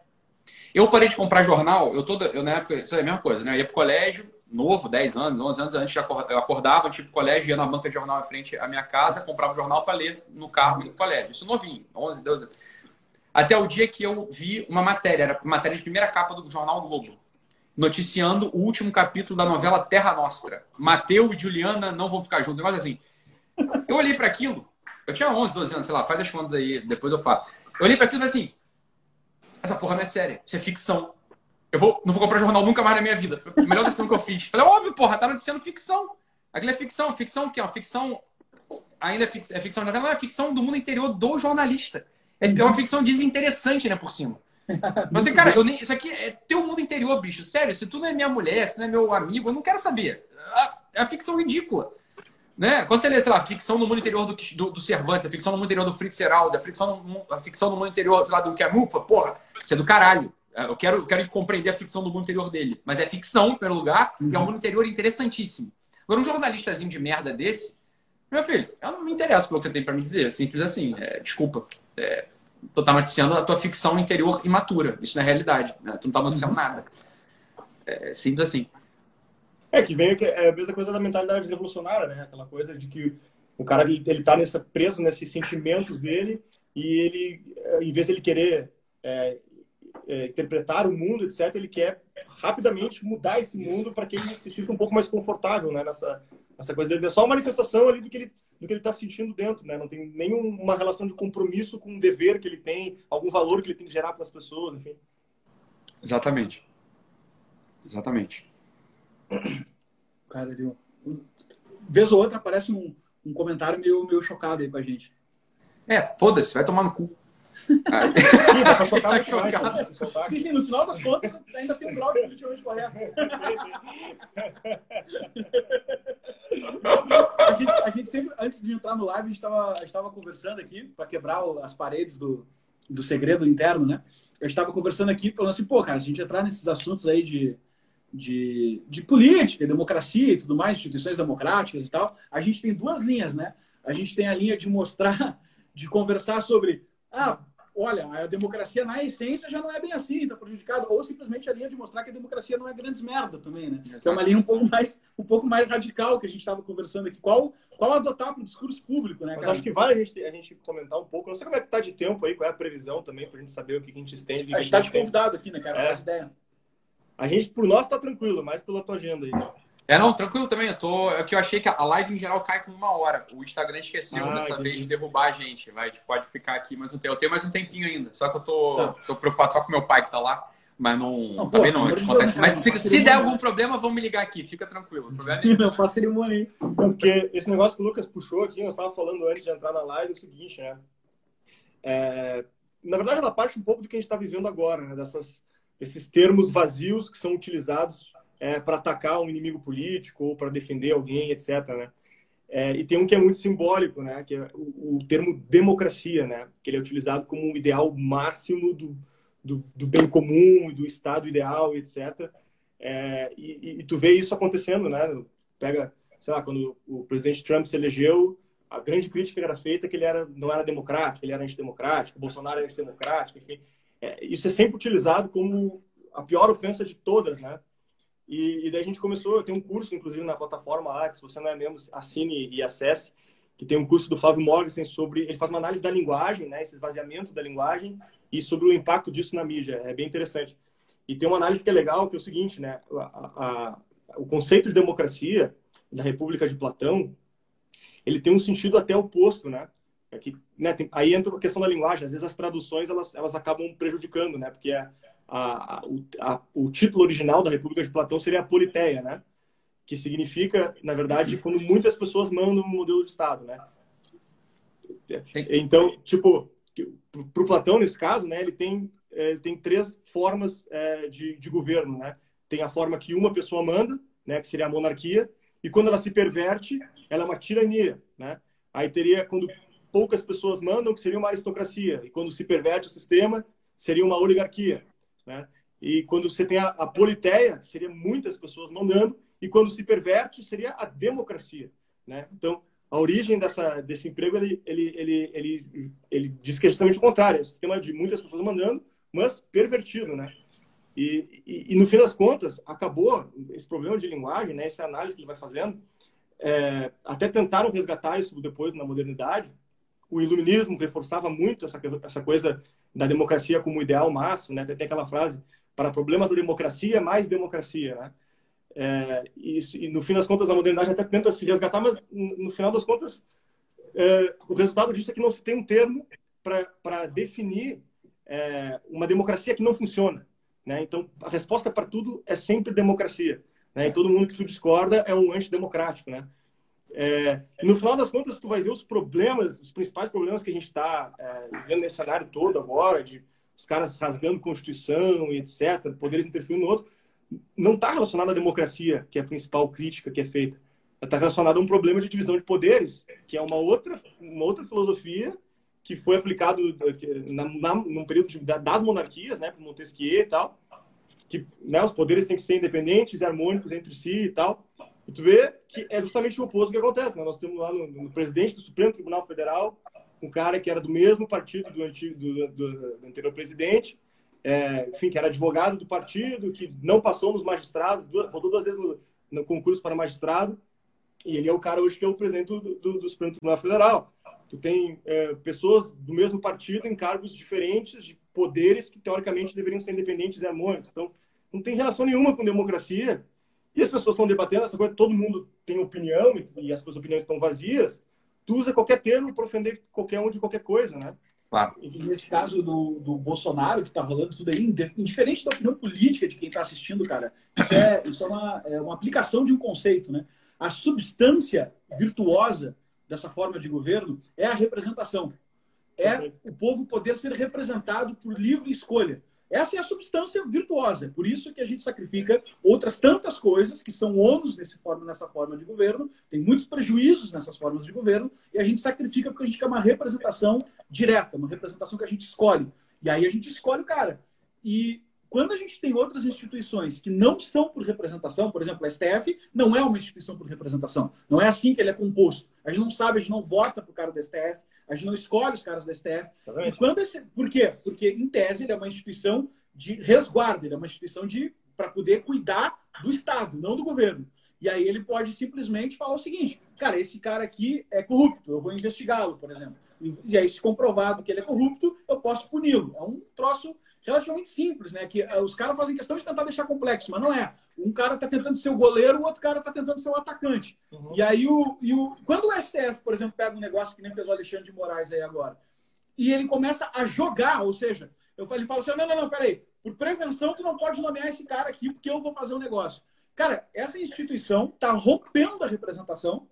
Eu parei de comprar jornal, eu toda, eu na época, isso é a mesma coisa, né? Eu ia pro colégio, novo, 10 anos, 11 anos antes, eu acordava, tipo, colégio, ia na banca de jornal em frente à minha casa, comprava o jornal para ler no carro no colégio. Isso novinho, 11, 12 anos. Até o dia que eu vi uma matéria, era matéria de primeira capa do jornal Globo, noticiando o último capítulo da novela Terra Nostra. Mateus e Juliana não vão ficar juntos, um negócio assim. Eu olhei para aquilo, eu tinha 11, 12 anos, sei lá, faz as contas aí, depois eu falo. Eu olhei para aquilo e falei assim: essa porra não é séria, isso é ficção. Eu vou, não vou comprar jornal nunca mais na minha vida. Foi a melhor decisão que eu fiz. Falei, óbvio, porra, tá noticiando ficção. Aquilo é ficção. Ficção o quê? Ficção. Ainda é, fix, é ficção, não é ficção do mundo interior do jornalista. É, é uma ficção desinteressante, né, por cima. Mas, assim, cara, eu nem, isso aqui é teu mundo interior, bicho. Sério, se tu não é minha mulher, se tu não é meu amigo, eu não quero saber. É a ficção ridícula. Né? Quando você lê, sei lá, ficção no mundo interior do, do, do Cervantes, a ficção no mundo interior do Fritz Heraldo, a ficção no, a ficção no mundo interior, sei lá, do Camus, porra, isso é do caralho. É, eu quero, quero compreender a ficção do mundo interior dele. Mas é ficção, em primeiro lugar, uhum. e é um mundo interior interessantíssimo. Agora, um jornalistazinho de merda desse, meu filho, eu não me interesso pelo que você tem para me dizer. Simples assim. É, desculpa. É, tu tá noticiando a tua ficção interior imatura. Isso não é realidade. Né? Tu não tá noticiando uhum. nada. É simples assim. É que vem é a mesma coisa da mentalidade revolucionária, né? Aquela coisa de que o cara ele, ele tá nessa, preso nesses sentimentos dele e ele, em vez de ele querer é, é, interpretar o mundo, etc., ele quer rapidamente mudar esse mundo para que ele se sinta um pouco mais confortável né, nessa, nessa coisa dele. É só uma manifestação ali do que ele do que ele está sentindo dentro, né? Não tem nenhuma relação de compromisso com o dever que ele tem, algum valor que ele tem que gerar para as pessoas, enfim. Exatamente. Exatamente. Cara, ele... vez ou outra aparece um, um comentário meio, meio chocado aí com a gente. É, foda-se, vai tomar no cu. Tá chocado. Sim, sim, no final das contas ainda tem um grau de politicamente correto. a, gente, a gente sempre, antes de entrar no live, a gente estava conversando aqui para quebrar as paredes do, do segredo interno, né? Eu estava conversando aqui falando assim, pô, cara, se a gente entrar nesses assuntos aí de, de, de política, democracia e tudo mais, instituições democráticas e tal, a gente tem duas linhas, né? A gente tem a linha de mostrar, de conversar sobre ah, olha, a democracia na essência já não é bem assim, está prejudicada, ou simplesmente a linha de mostrar que a democracia não é grandes merda também, né? Exato. É uma linha um pouco mais, um pouco mais radical que a gente estava conversando aqui. Qual, qual adotar para o discurso público, né, cara? Mas acho que vale a gente, a gente comentar um pouco, não sei como é que tá de tempo aí, qual é a previsão também, para a gente saber o que a gente estende. A gente está de convidado aqui, né, cara? É. Ideia. A gente, por nós, está tranquilo, mais pela tua agenda aí. É, não, tranquilo também. Eu tô. É que eu achei que a live em geral cai com uma hora. O Instagram esqueceu ah, dessa vez de derrubar a gente. Vai, a gente pode ficar aqui mais um tempo. Eu tenho mais um tempinho ainda. Só que eu tô, tá. tô preocupado só com meu pai que tá lá. Mas não. não também pô, não. acontece. Mas se, se der algum problema, vamos me ligar aqui. Fica tranquilo. Não faço cerimônia Porque esse negócio que o Lucas puxou aqui, nós estávamos falando antes de entrar na live, é o seguinte, né? É, na verdade, ela parte um pouco do que a gente está vivendo agora, né? Dessas, esses termos vazios que são utilizados é, para atacar um inimigo político ou para defender alguém, etc. Né? É, e tem um que é muito simbólico, né? que é o, o, termo democracia, né? que ele é utilizado como um ideal máximo do, do, do bem comum, do Estado ideal, etc. É, e, e, tu vê isso acontecendo, né? Pega, sei lá, quando o presidente Trump se elegeu, a grande crítica era feita que ele era, não era democrático, ele era antidemocrático, Bolsonaro era antidemocrático, enfim. É, isso é sempre utilizado como a pior ofensa de todas, né? E, e daí a gente começou, tenho um curso, inclusive, na plataforma lá, que se você não é membro, assine e acesse, que tem um curso do Flávio Morgensen sobre, ele faz uma análise da linguagem, né, esse esvaziamento da linguagem, e sobre o impacto disso na mídia. É bem interessante. E tem uma análise que é legal, que é o seguinte, né, a, a, o conceito de democracia da República de Platão, ele tem um sentido até oposto, né? É que, né, tem, aí entra a questão da linguagem. Às vezes as traduções elas, elas acabam prejudicando, né? Porque é, a, a, a, o título original da República de Platão seria a Politeia, né? Que significa, na verdade, quando muitas pessoas mandam um modelo de Estado, né? Então, tipo, para o Platão, nesse caso, né, ele tem, ele tem três formas é, de, de governo, né? Tem a forma que uma pessoa manda, né, que seria a monarquia, e quando ela se perverte, ela é uma tirania, né? Aí teria quando poucas pessoas mandam, que seria uma aristocracia, e quando se perverte o sistema, seria uma oligarquia. Né? E quando você tem a, a seria muitas pessoas mandando, e quando se perverte, seria a democracia. Né? Então, a origem dessa, desse emprego, ele, ele, ele, ele, ele diz que é justamente o contrário. É um sistema de muitas pessoas mandando, mas pervertido, né? E, e, e, no fim das contas, acabou esse problema de linguagem, né? Essa análise que ele vai fazendo. É, até tentaram resgatar isso depois na modernidade. O iluminismo reforçava muito essa, essa coisa da democracia como ideal máximo, né? Tem aquela frase para problemas da democracia, mais democracia, né? É, e, e, no fim das contas a modernidade até tenta se resgatar, mas no final das contas é, o resultado disso é que não se tem um termo para definir é, uma democracia que não funciona, né? Então a resposta para tudo é sempre democracia, né? E todo mundo que discorda é um antidemocrático, né? É, no final das contas, tu vai ver os problemas, os principais problemas que a gente está é, vendo nesse cenário todo agora, de os caras rasgando Constituição e etc., poderes interferindo no outro, não está relacionado à democracia, que é a principal crítica que é feita. Está relacionado a um problema de divisão de poderes, que é uma outra, uma outra filosofia que foi aplicado na, na, num período de, das monarquias, né, por Montesquieu e tal, que né, os poderes têm que ser independentes e harmônicos entre si e tal. E tu vê que é justamente o oposto que acontece. Né? Nós temos lá no, no, presidente do Supremo Tribunal Federal um cara que era do mesmo partido do, antigo, do, do, do anterior presidente, é, enfim, que era advogado do partido, que não passou nos magistrados, duas, rodou duas vezes no, no, concurso para magistrado, e ele é o cara hoje que é o presidente do, do, do Supremo Tribunal Federal. Tu tem é, pessoas do mesmo partido em cargos diferentes, de poderes que teoricamente deveriam ser independentes e harmônicos. Então, não tem relação nenhuma com democracia e as pessoas estão debatendo essa coisa, todo mundo tem opinião e as suas opiniões estão vazias. Tu usa qualquer termo para ofender qualquer um de qualquer coisa, né? Claro. E nesse caso do, do Bolsonaro, que está rolando tudo aí, indiferente da opinião política de quem está assistindo, cara, isso, é, isso é, uma, é uma aplicação de um conceito, né? A substância virtuosa dessa forma de governo é a representação. É o povo poder ser representado por livre escolha. Essa é a substância virtuosa. É por isso que a gente sacrifica outras tantas coisas que são ônus nesse forma, nessa forma de governo, tem muitos prejuízos nessas formas de governo, e a gente sacrifica porque a gente quer uma representação direta, uma representação que a gente escolhe. E aí a gente escolhe o cara. E quando a gente tem outras instituições que não são por representação, por exemplo, a STF não é uma instituição por representação. Não é assim que ele é composto. A gente não sabe, a gente não vota para o cara do STF, a gente não escolhe os caras do STF. E quando esse, por quê? Porque, em tese, ele é uma instituição de resguardo, ele é uma instituição de para poder cuidar do Estado, não do governo. E aí ele pode simplesmente falar o seguinte: cara, esse cara aqui é corrupto, eu vou investigá-lo, por exemplo. E aí, se comprovado que ele é corrupto, eu posso puni-lo. É um troço relativamente simples, né? Que eh, os caras fazem questão de tentar deixar complexo, mas não é. Um cara está tentando ser o goleiro, o outro cara está tentando ser o atacante. Uhum. E aí, o, e o, quando o STF, por exemplo, pega um negócio que nem fez o Alexandre de Moraes aí agora, e ele começa a jogar, ou seja, eu ele fala assim: não, não, não, peraí, por prevenção, tu não pode nomear esse cara aqui porque eu vou fazer um negócio. Cara, essa instituição está rompendo a representação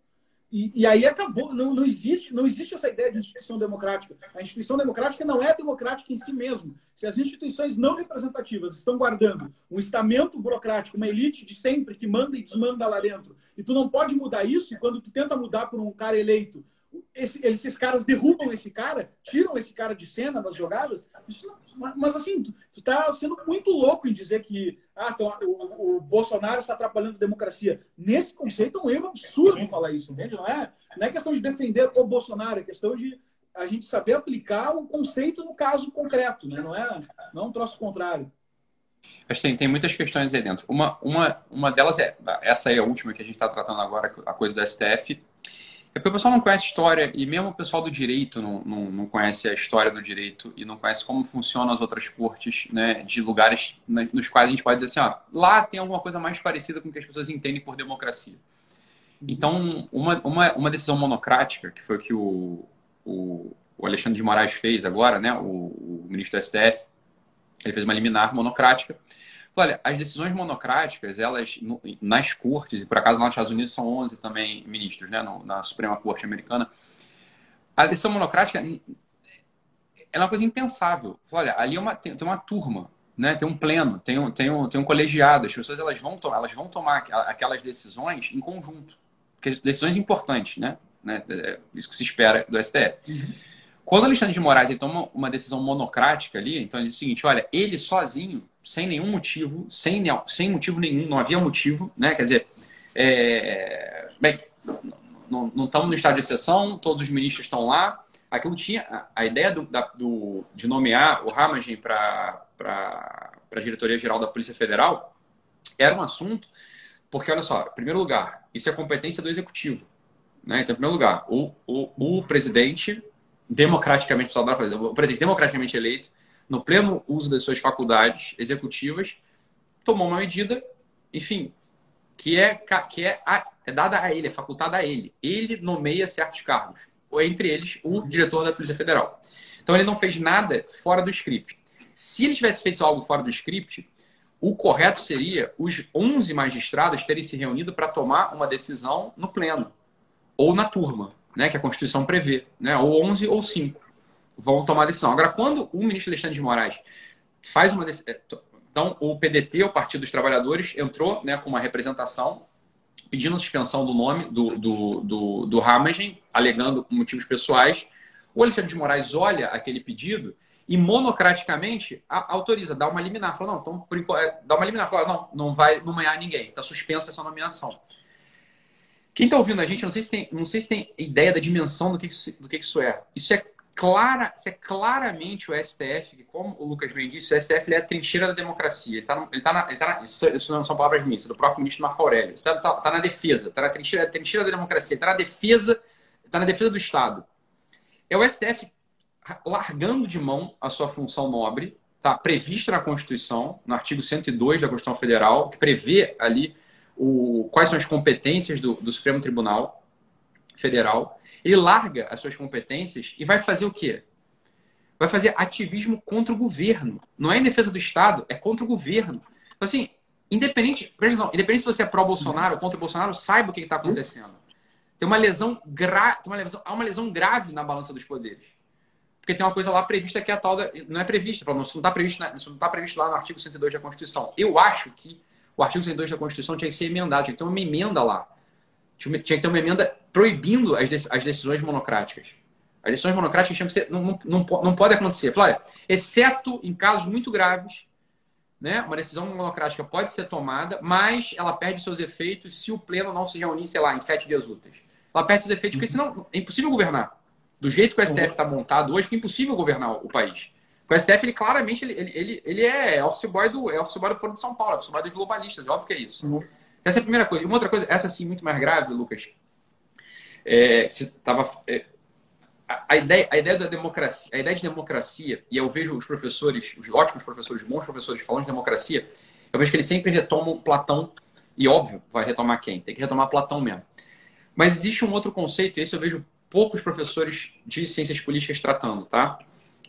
e, e, aí acabou, não, não, existe, não existe essa ideia de instituição democrática. A instituição democrática não é democrática em si mesmo. Se as instituições não representativas estão guardando um estamento burocrático, uma elite de sempre que manda e desmanda lá dentro, e tu não pode mudar isso, e quando tu tenta mudar por um cara eleito, esse, esses caras derrubam esse cara, tiram esse cara de cena nas jogadas. Isso, mas assim, tu, tu tá sendo muito louco em dizer que ah, então, o, o, Bolsonaro está atrapalhando a democracia. Nesse conceito é um erro absurdo falar isso, entende? Não é, não é questão de defender o Bolsonaro, é questão de a gente saber aplicar o conceito no caso concreto, né? não, é, não é um troço contrário. Acho que tem, tem muitas questões aí dentro. Uma, uma, uma delas é, essa aí é a última que a gente está tratando agora, a coisa do STF. É porque o pessoal não conhece história, e mesmo o pessoal do direito não, não, não, conhece a história do direito e não conhece como funcionam as outras cortes, né, de lugares nos quais a gente pode dizer assim, ó, lá tem alguma coisa mais parecida com o que as pessoas entendem por democracia. Então, uma, uma, uma decisão monocrática, que foi o que o, o, o Alexandre de Moraes fez agora, né, o, o ministro do STF, ele fez uma liminar monocrática, Olha, as decisões monocráticas, elas, nas cortes, e por acaso lá nos Estados Unidos são 11 também ministros, né, na Suprema Corte Americana, a decisão monocrática é uma coisa impensável. Olha, ali é uma, tem, tem, uma turma, né, tem um pleno, tem um, tem, um, tem um colegiado, as pessoas elas vão, elas vão tomar aquelas decisões em conjunto, porque decisões importantes, né, né, é isso que se espera do STF. Quando Alexandre de Moraes ele toma uma decisão monocrática ali, então ele diz o seguinte, olha, ele sozinho sem nenhum motivo, sem, sem motivo nenhum, não havia motivo, né? Quer dizer, é, bem, não, estamos no estado de exceção, todos os ministros estão lá. Aquilo tinha a, a ideia do, da, do, de nomear o Ramagem para a diretoria geral da Polícia Federal era um assunto, porque olha só, em primeiro lugar, isso é competência do executivo. Né? Então, em primeiro lugar, o, o, o presidente democraticamente, o presidente democraticamente eleito no pleno uso das suas faculdades executivas, tomou uma medida, enfim, que é, que é, é dada a ele, é facultada a ele. Ele nomeia certos cargos, entre eles o diretor da Polícia Federal. Então ele não fez nada fora do script. Se ele tivesse feito algo fora do script, o correto seria os 11 magistrados terem se reunido para tomar uma decisão no pleno ou na turma, né, que a Constituição prevê, né, ou 11 ou 5 vão tomar decisão. Agora, quando o ministro Alexandre de Moraes faz uma decisão. É, então, o PDT, o Partido dos Trabalhadores, entrou né, com uma representação pedindo suspensão do nome do, do, do, do Hamagen, alegando motivos pessoais. O Alexandre de Moraes olha aquele pedido e monocraticamente a, autoriza, dá uma liminar. Fala, não, então, por, é, dá uma liminar. Fala, não, não vai nomear ninguém. Está suspensa essa nomeação. Quem está ouvindo a gente, não sei se tem, não sei se tem ideia da dimensão do que, do que isso é. Isso é clara, isso é claramente o STF, como o Lucas bem disse, o STF é a trincheira da democracia. Ele está ele tá na, ele tá na, isso, isso, não são palavras minhas, é do próprio ministro Marco Aurélio. Está tá, tá na defesa, está na trincheira, trincheira da democracia, está na defesa, está na defesa do Estado. É o STF largando de mão a sua função nobre, está prevista na Constituição, no artigo 102 da Constituição Federal, que prevê ali o, quais são as competências do, do Supremo Tribunal Federal ele larga as suas competências e vai fazer o quê? Vai fazer ativismo contra o governo. Não é em defesa do Estado, é contra o governo. Então, assim, independente, atenção, independente se você é pró-Bolsonaro ou contra o Bolsonaro, saiba o que está acontecendo. Tem uma lesão grave, há uma lesão grave na balança dos poderes. Porque tem uma coisa lá prevista que é a tal da. Não é prevista, isso não está previsto, está previsto lá no artigo 102 da Constituição. Eu acho que o artigo 102 da Constituição tinha que ser emendado, tinha que ter uma emenda lá tinha que ter uma emenda proibindo as, as decisões monocráticas. As decisões monocráticas tinham que ser, não, não, não, não pode acontecer. Flávia, exceto em casos muito graves, né, uma decisão monocrática pode ser tomada, mas ela perde seus efeitos se o pleno não se reunir, sei lá, em sete dias úteis. Ela perde seus efeitos, porque senão é impossível governar. Do jeito que o STF está montado hoje, é impossível governar o país. O STF, ele claramente, ele, ele, ele é office boy do, é office boy do Foro de São Paulo, office boy dos globalistas, óbvio que é isso. Uhum. Essa é a primeira coisa. E uma outra coisa, essa sim, muito mais grave, Lucas. É, você tava, é, a, a, ideia, a ideia da democracia, a ideia de democracia, e eu vejo os professores, os ótimos professores, bons professores falando de democracia, eu vejo que eles sempre retomam Platão, e óbvio, vai retomar quem? Tem que retomar Platão mesmo. Mas existe um outro conceito, e esse eu vejo poucos professores de ciências políticas tratando, tá?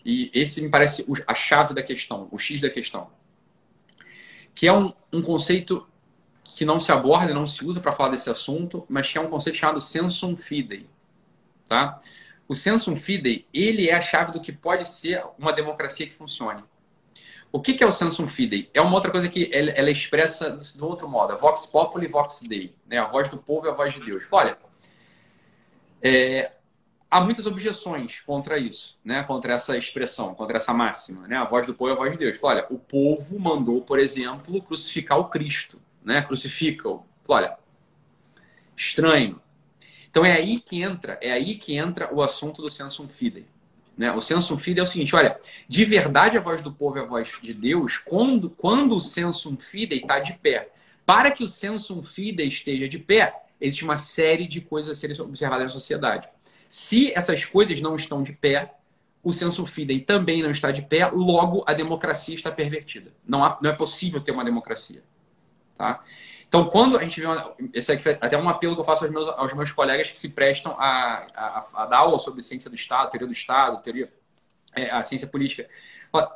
E esse me parece a chave da questão, o X da questão. Que é um, um conceito que não se aborda, não se usa para falar desse assunto, mas que é um conceito chamado sensum fidei. Tá? O sensum fidei, ele é a chave do que pode ser uma democracia que funcione. O que, é o sensum fidei? É uma outra coisa que ela, ela expressa de outro modo, a vox populi vox dei, né? a voz do povo e a voz de Deus. Olha, é, há muitas objeções contra isso, né? Contra essa expressão, contra essa máxima, né? A voz do povo é a voz de Deus. Olha, o povo mandou, por exemplo, crucificar o Cristo, né? Crucifica-o. Olha, estranho. Então é aí que entra, é aí que entra o assunto do sensum fidei. Né? O sensum fidei é o seguinte, olha, de verdade a voz do povo é a voz de Deus quando, quando o sensum fidei está de pé. Para que o sensum fidei esteja de pé, existe uma série de coisas a serem observadas na sociedade. Se essas coisas não estão de pé, o senso fidei também não está de pé, logo a democracia está pervertida. Não, há, não é possível ter uma democracia. Tá? Então, quando a gente vê. Uma, esse é até um apelo que eu faço aos meus, aos meus colegas que se prestam a, a, a, dar aula sobre ciência do Estado, teoria do Estado, teoria, é, a ciência política.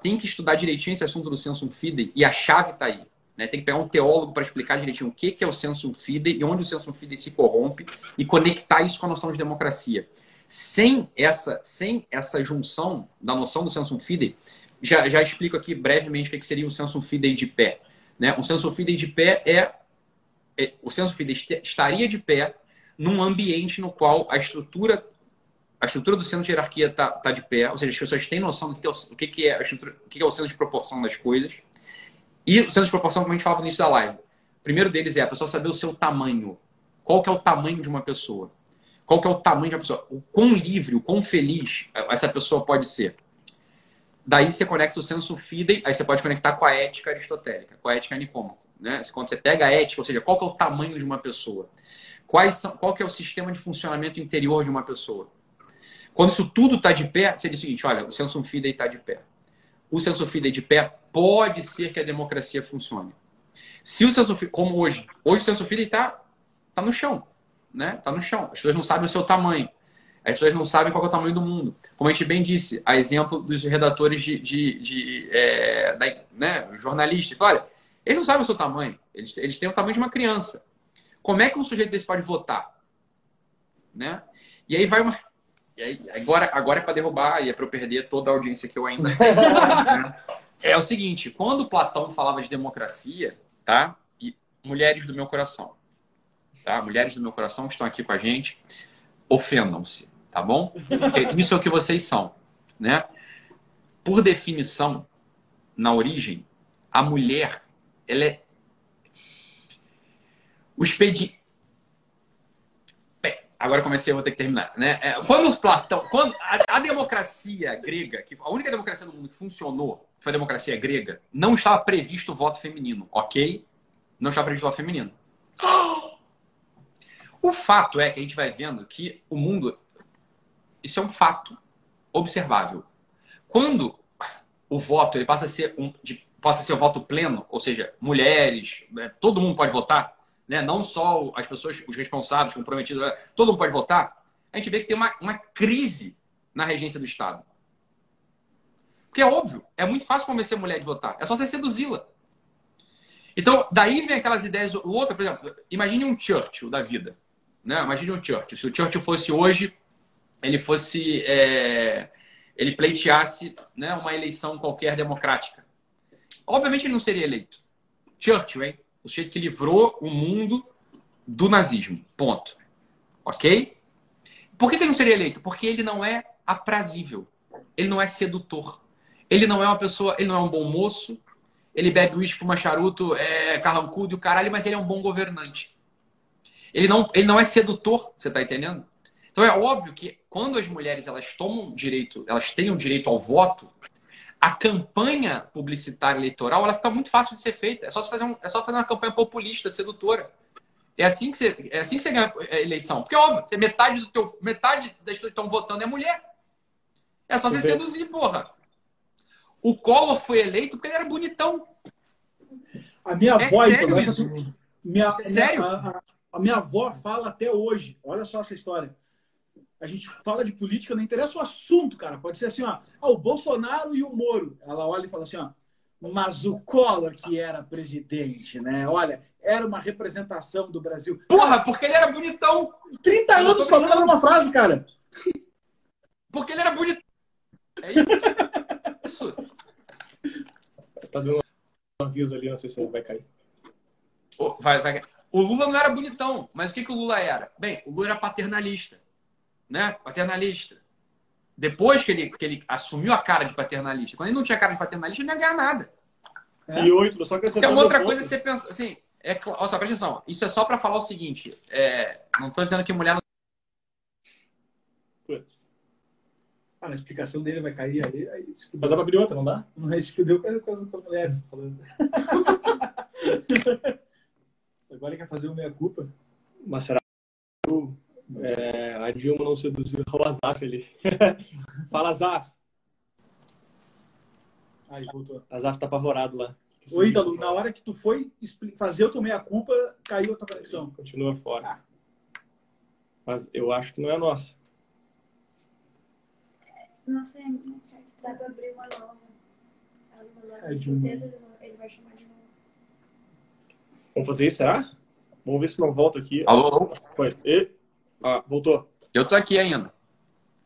Tem que estudar direitinho esse assunto do senso fidei e a chave está aí. Né? Tem que pegar um teólogo para explicar direitinho o que, que é o senso fidei e onde o senso fidei se corrompe e conectar isso com a noção de democracia. Sem essa, sem essa junção da noção do senso fidei, já, já explico aqui brevemente o que seria um senso fidei de pé. Né? Um senso fidei de pé é, é o senso fidei estaria de pé num ambiente no qual a estrutura a estrutura do centro de hierarquia está tá de pé, ou seja, as pessoas têm noção do que é o, que, que é a estrutura, o que é o centro de proporção das coisas. E o centro de proporção, como a gente falava no início da live. O primeiro deles é a pessoa saber o seu tamanho. Qual que é o tamanho de uma pessoa? Qual que é o tamanho de uma pessoa? O quão livre, o quão feliz essa pessoa pode ser? Daí você conecta o senso fidei, aí você pode conectar com a ética aristotélica, com a ética nicômaco. Né? Quando você pega a ética, ou seja, qual que é o tamanho de uma pessoa? Quais são, qual que é o sistema de funcionamento interior de uma pessoa? Quando isso tudo está de pé, você diz o seguinte, olha, o senso fidei está de pé o senso fidei de pé, pode ser que a democracia funcione. Se o senso fidei, como hoje, hoje o senso fidei está tá no chão, né? Tá no chão. As pessoas não sabem o seu tamanho. As pessoas não sabem qual é o tamanho do mundo. Como a gente bem disse, a exemplo dos redatores de, de, de é, da, né, jornalistas. Olha, eles não sabem o seu tamanho. Eles, eles têm o tamanho de uma criança. Como é que um sujeito desse pode votar? Né? E aí vai uma, e aí, agora, agora é para derrubar e é para eu perder toda a audiência que eu ainda tenho. é o seguinte, quando Platão falava de democracia, tá? E mulheres do meu coração, tá? Mulheres do meu coração que estão aqui com a gente, ofendam-se, tá bom? Porque isso é o que vocês são, né? Por definição, na origem, a mulher, ela é o expediente Agora comecei, eu vou ter que terminar. Né? É, quando Platão, quando a, a, democracia grega, que a única democracia do mundo que funcionou foi a democracia grega, não estava previsto o voto feminino, ok? Não estava previsto o voto feminino. O fato é que a gente vai vendo que o mundo, isso é um fato observável. Quando o voto ele passa a ser um, de, passa a ser o voto pleno, ou seja, mulheres, né, todo mundo pode votar, né? não só as pessoas, os responsáveis, comprometidos, todo mundo pode votar, a gente vê que tem uma, uma crise na regência do Estado. Porque é óbvio, é muito fácil convencer a mulher de votar, é só você seduzi-la. Então, daí vem aquelas ideias loucas, por exemplo, imagine um Churchill da vida. Né? Imagine um Churchill. Se o Churchill fosse hoje, ele fosse. É, ele pleiteasse né, uma eleição qualquer democrática. Obviamente ele não seria eleito. Churchill, hein? O sujeito que livrou o mundo do nazismo. Ponto. Ok? Por que, ele não seria eleito? Porque ele não é aprazível. Ele não é sedutor. Ele não é uma pessoa, ele não é um bom moço. Ele bebe uísque, fuma charuto, é carrancudo e o caralho, mas ele é um bom governante. Ele não, ele não é sedutor, você está entendendo? Então é óbvio que quando as mulheres elas tomam direito, elas têm o direito ao voto, a campanha publicitária eleitoral ela fica muito fácil de ser feita. É só fazer, um, é só fazer uma campanha populista, sedutora. É assim que você, é assim que você ganha a eleição. Porque, óbvio, metade, do teu, metade das pessoas que estão votando é mulher. É só você seduzir, porra. O Collor foi eleito porque ele era bonitão. A minha é avó, sério isso? Minha, é sério? A, a, minha avó fala até hoje. Olha só essa história. A gente fala de política, não interessa o assunto, cara. Pode ser assim, ó. Ah, o Bolsonaro e o Moro. Ela olha e fala assim, ó. Mas o Collor que era presidente, né? Olha, era uma representação do Brasil. Porra, porque ele era bonitão. 30 anos falando uma frase, cara. Porque ele era bonitão. É isso. Tá dando um aviso ali, não sei se ele vai cair. Oh, vai, vai. O Lula não era bonitão, mas o que, que o Lula era? Bem, o Lula era paternalista. Né? Paternalista. Depois que ele, que ele assumiu a cara de paternalista, quando ele não tinha cara de paternalista, ele não ia ganhar nada. É. E oito, só que Isso é uma outra coisa que você pensa. Assim, é, olha só, presta atenção. Isso é só para falar o seguinte: é, não estou dizendo que mulher não. Putz. Ah, a explicação dele vai cair ali. Aí Mas dá pra abrir outra, não dá? Não, se fudeu com, com, com as mulheres. Falando. Agora ele quer fazer o meia-culpa. Mas será que é, a Dilma não seduziu o Azaf ali? Fala, Azaf. Aí, voltou. Azaf tá apavorado lá. Oi, Ítalo, na hora que tu foi fazer o teu meia-culpa, caiu a tua conexão. Continua fora. Ah. Mas eu acho que não é nossa. Não sei, dá pra abrir uma nova. É de vocês, ele vai chamar de novo. Vamos fazer isso, será? Vamos ver se não volta aqui. Alô? Foi. E... Ah, voltou. Eu tô aqui ainda.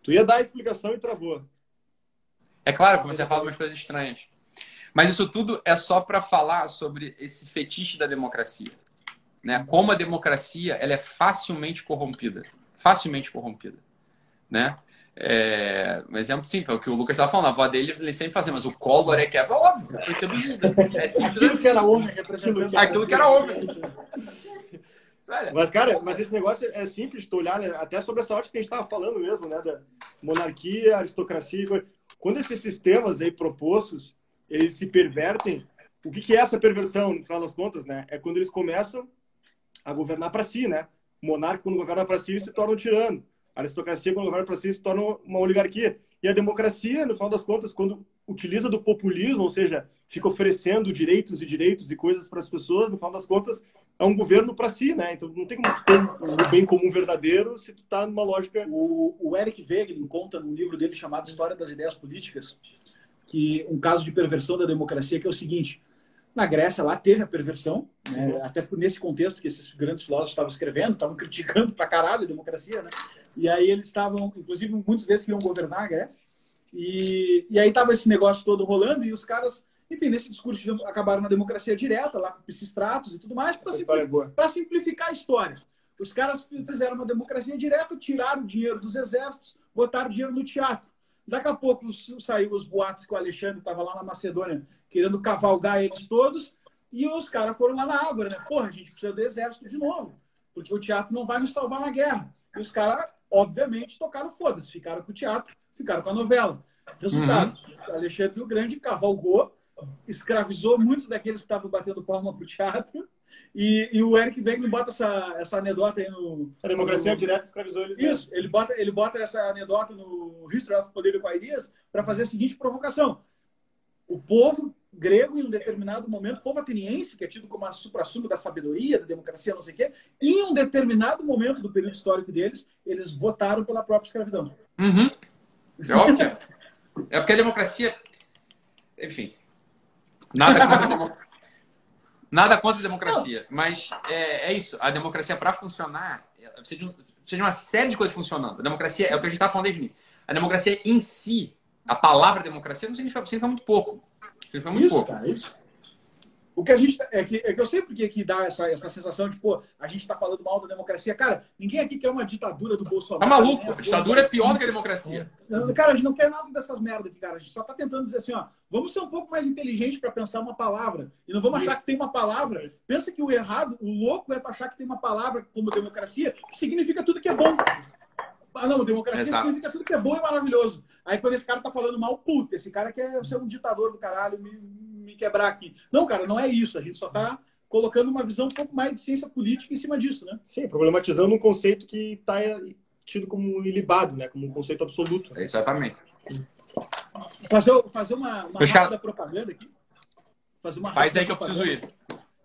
Tu ia dar a explicação e travou. É claro, comecei a falar umas coisas estranhas. Mas isso tudo é só para falar sobre esse fetiche da democracia. Né? Como a democracia ela é facilmente corrompida. Facilmente corrompida. Né? É, um exemplo simples, é o que o Lucas estava falando, a avó dele ele sempre fazia, mas o Collor é que é óbvio, foi seduzida. É simples Aquilo assim. que era homem representando. Aquilo que era homem. Mas, cara, mas esse negócio é simples de olhar, né? até sobre essa ótica que a gente estava falando mesmo, né? Da monarquia, aristocracia. Quando esses sistemas aí propostos, eles se pervertem, o que, que é essa perversão, no final das contas, né? É quando eles começam a governar para si, né? O monarca, quando governa para si, se torna um tirano. A aristocracia, quando governa para si, se torna uma oligarquia. E a democracia, no final das contas, quando utiliza do populismo, ou seja, fica oferecendo direitos e direitos e coisas para as pessoas, no final das contas, é um governo para si, né? Então não tem como ter um bem comum verdadeiro se tu tá numa lógica. O, o Eric Wegelin conta no livro dele chamado História das Ideias Políticas que um caso de perversão da democracia que é o seguinte: na Grécia lá teve a perversão, né? Uhum. até nesse contexto que esses grandes filósofos estavam escrevendo, estavam criticando pra caralho a democracia, né? E aí eles estavam, inclusive muitos deles queriam governar a Grécia. E, e aí tava esse negócio todo rolando e os caras, enfim, nesse discurso acabaram na democracia direta, lá com Pisistratos e tudo mais, para simplificar, é simplificar a história. Os caras fizeram uma democracia direta, tiraram o dinheiro dos exércitos, botaram dinheiro no teatro. Daqui a pouco saiu os boatos que o Alexandre estava lá na Macedônia querendo cavalgar eles todos, e os caras foram lá na água, né? Porra, a gente precisa do exército de novo, porque o teatro não vai nos salvar na guerra. E os caras, obviamente, tocaram foda-se, ficaram com o teatro, ficaram com a novela. Resultado, uhum. Alexandre o Grande cavalgou, escravizou muitos daqueles que estavam batendo palma pro teatro, e, e, o Eric Wegener bota essa, essa anedota aí no. A democracia no, direta escravizou ele. Isso, ele bota, ele bota essa anedota no History of Political Ideas para fazer a seguinte provocação. O povo grego, em um determinado momento, o povo ateniense, que é tido como a supra-sumo da sabedoria, da democracia, não sei o quê, em um determinado momento do período histórico deles, eles votaram pela própria escravidão. Uhum. É óbvio. é porque a democracia. Enfim. Nada contra a democracia. Nada contra a democracia, não. mas é, é, isso. A democracia, para funcionar, precisa de, um, precisa de, uma série de coisas funcionando. A democracia é o que a gente está falando desde mim. A democracia em si, a palavra democracia, não significa, significa muito pouco. Significa muito isso, pouco. Cara, isso. O que a gente. É que, é que eu sei porque que dá essa, essa sensação de, pô, a gente está falando mal da democracia. Cara, ninguém aqui quer uma ditadura do Bolsonaro. Tá maluco? Né? A ditadura é pior do que a democracia. Cara, a gente não quer nada dessas merdas aqui, cara. A gente só está tentando dizer assim, ó, vamos ser um pouco mais inteligentes para pensar uma palavra. E não vamos achar que tem uma palavra. Pensa que o errado, o louco é achar que tem uma palavra como democracia, que significa tudo que é bom. Ah, não, democracia Exato. significa tudo que é bom e maravilhoso. Aí quando esse cara tá falando mal, puta, esse cara quer ser um ditador do caralho, me, me quebrar aqui. Não, cara, não é isso. A gente só tá colocando uma visão um pouco mais de ciência política em cima disso, né? Sim, problematizando um conceito que está tido como ilibado, né? Como um conceito absoluto. exatamente. Fazer, fazer uma, uma rápida cara... propaganda aqui. Fazer uma Faz aí que eu preciso ir.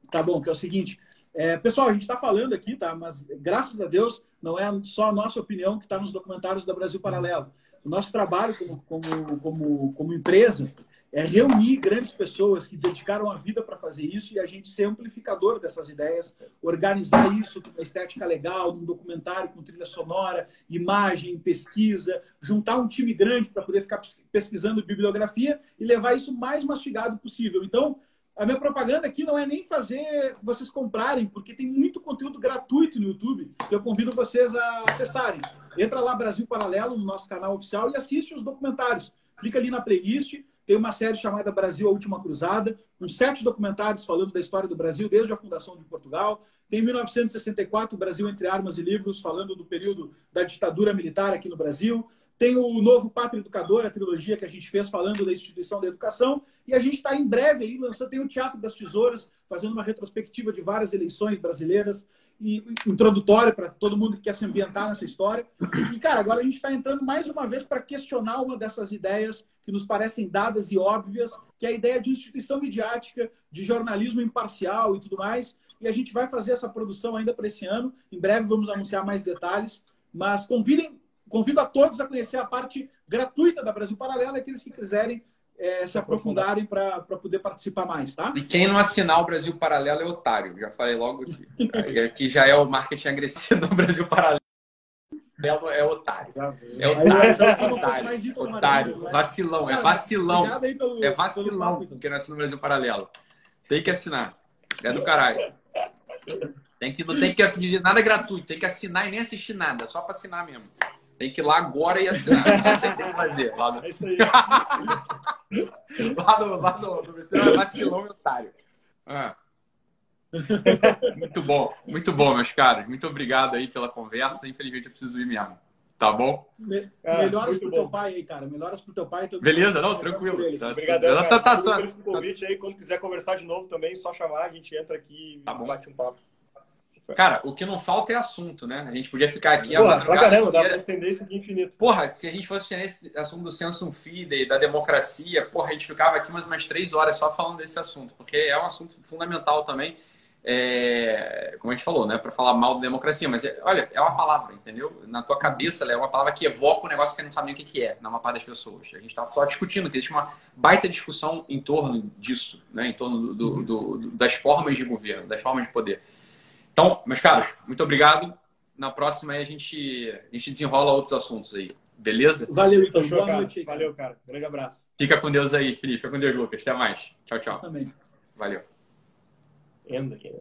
Tá bom, que é o seguinte. É, pessoal, a gente está falando aqui, tá? Mas graças a Deus não é só a nossa opinião que está nos documentários da Brasil Paralelo. O nosso trabalho como, como, como, como empresa é reunir grandes pessoas que dedicaram a vida para fazer isso e a gente ser amplificador dessas ideias, organizar isso com uma estética legal, num documentário com trilha sonora, imagem, pesquisa, juntar um time grande para poder ficar pesquisando bibliografia e levar isso mais mastigado possível. Então, a minha propaganda aqui não é nem fazer vocês comprarem, porque tem muito conteúdo gratuito no YouTube que eu convido vocês a acessarem. Entra lá Brasil Paralelo no nosso canal oficial e assiste os documentários. Clica ali na playlist tem uma série chamada Brasil, a Última Cruzada, com sete documentários falando da história do Brasil desde a fundação de Portugal. Tem 1964, Brasil entre Armas e Livros, falando do período da ditadura militar aqui no Brasil. Tem o novo Pátria Educador, a trilogia que a gente fez falando da instituição da educação. E a gente está em breve aí lançando, tem o Teatro das Tesouras, fazendo uma retrospectiva de várias eleições brasileiras introdutória para todo mundo que quer se ambientar nessa história. E, cara, agora a gente está entrando mais uma vez para questionar uma dessas ideias que nos parecem dadas e óbvias, que é a ideia de instituição midiática, de jornalismo imparcial e tudo mais. E a gente vai fazer essa produção ainda para esse ano. Em breve vamos anunciar mais detalhes. Mas convidem, convido a todos a conhecer a parte gratuita da Brasil Paralelo, aqueles que quiserem é, se aprofundarem para poder participar mais, tá? E quem não assinar o Brasil Paralelo é otário, já falei logo aqui. aqui já é o marketing agressivo do Brasil Paralelo. É otário. É otário. É otário. Otário. Né? Vacilão. É vacilão. É vacilão quem não assina o Brasil Paralelo. Tem que assinar. É do caralho. Tem que, não tem que nada gratuito. Tem que assinar e nem assistir nada. Só para assinar mesmo. Tem que ir lá agora e assinar. Aí tem que fazer. Lá no... É isso aí. lá no, lá no, no é vacilão e otário. Ah. Muito bom, muito bom, meus caros. Muito obrigado aí pela conversa. Infelizmente eu preciso ir mesmo. Tá bom? Me, ah, melhoras pro bom. teu pai aí, cara. Melhoras pro teu pai. Beleza, não, tranquilo. Tá, Obrigadão, tá, tá, tá, tá, convite aí. Quando quiser conversar de novo também, só chamar, a gente entra aqui e tá bate um papo. Cara, o que não falta é assunto, né? A gente podia ficar aqui Porra, a caramba, dá pra estender isso de infinito. Porra, se a gente fosse estender esse assunto do Samsung Fide, da democracia, porra, a gente ficava aqui mais umas três horas só falando desse assunto, porque é um assunto fundamental também, é, como a gente falou, né? Para falar mal da democracia, mas é, olha, é uma palavra, entendeu? Na tua cabeça, é uma palavra que evoca um negócio que não sabe nem o que, é, na maior parte das pessoas. A gente está só discutindo, que existe uma baita discussão em torno disso, né? Em torno do, do, do, das formas de governo, das formas de poder. Então, meus caros, muito obrigado. Na próxima aí a gente, a gente desenrola outros assuntos aí. Beleza? Valeu, então. Boa cara. noite. Valeu, cara. Grande abraço. Fica com Deus aí, Felipe. Fica com Deus, Lucas. Até mais. Tchau, tchau. também. Valeu. Enda aqui.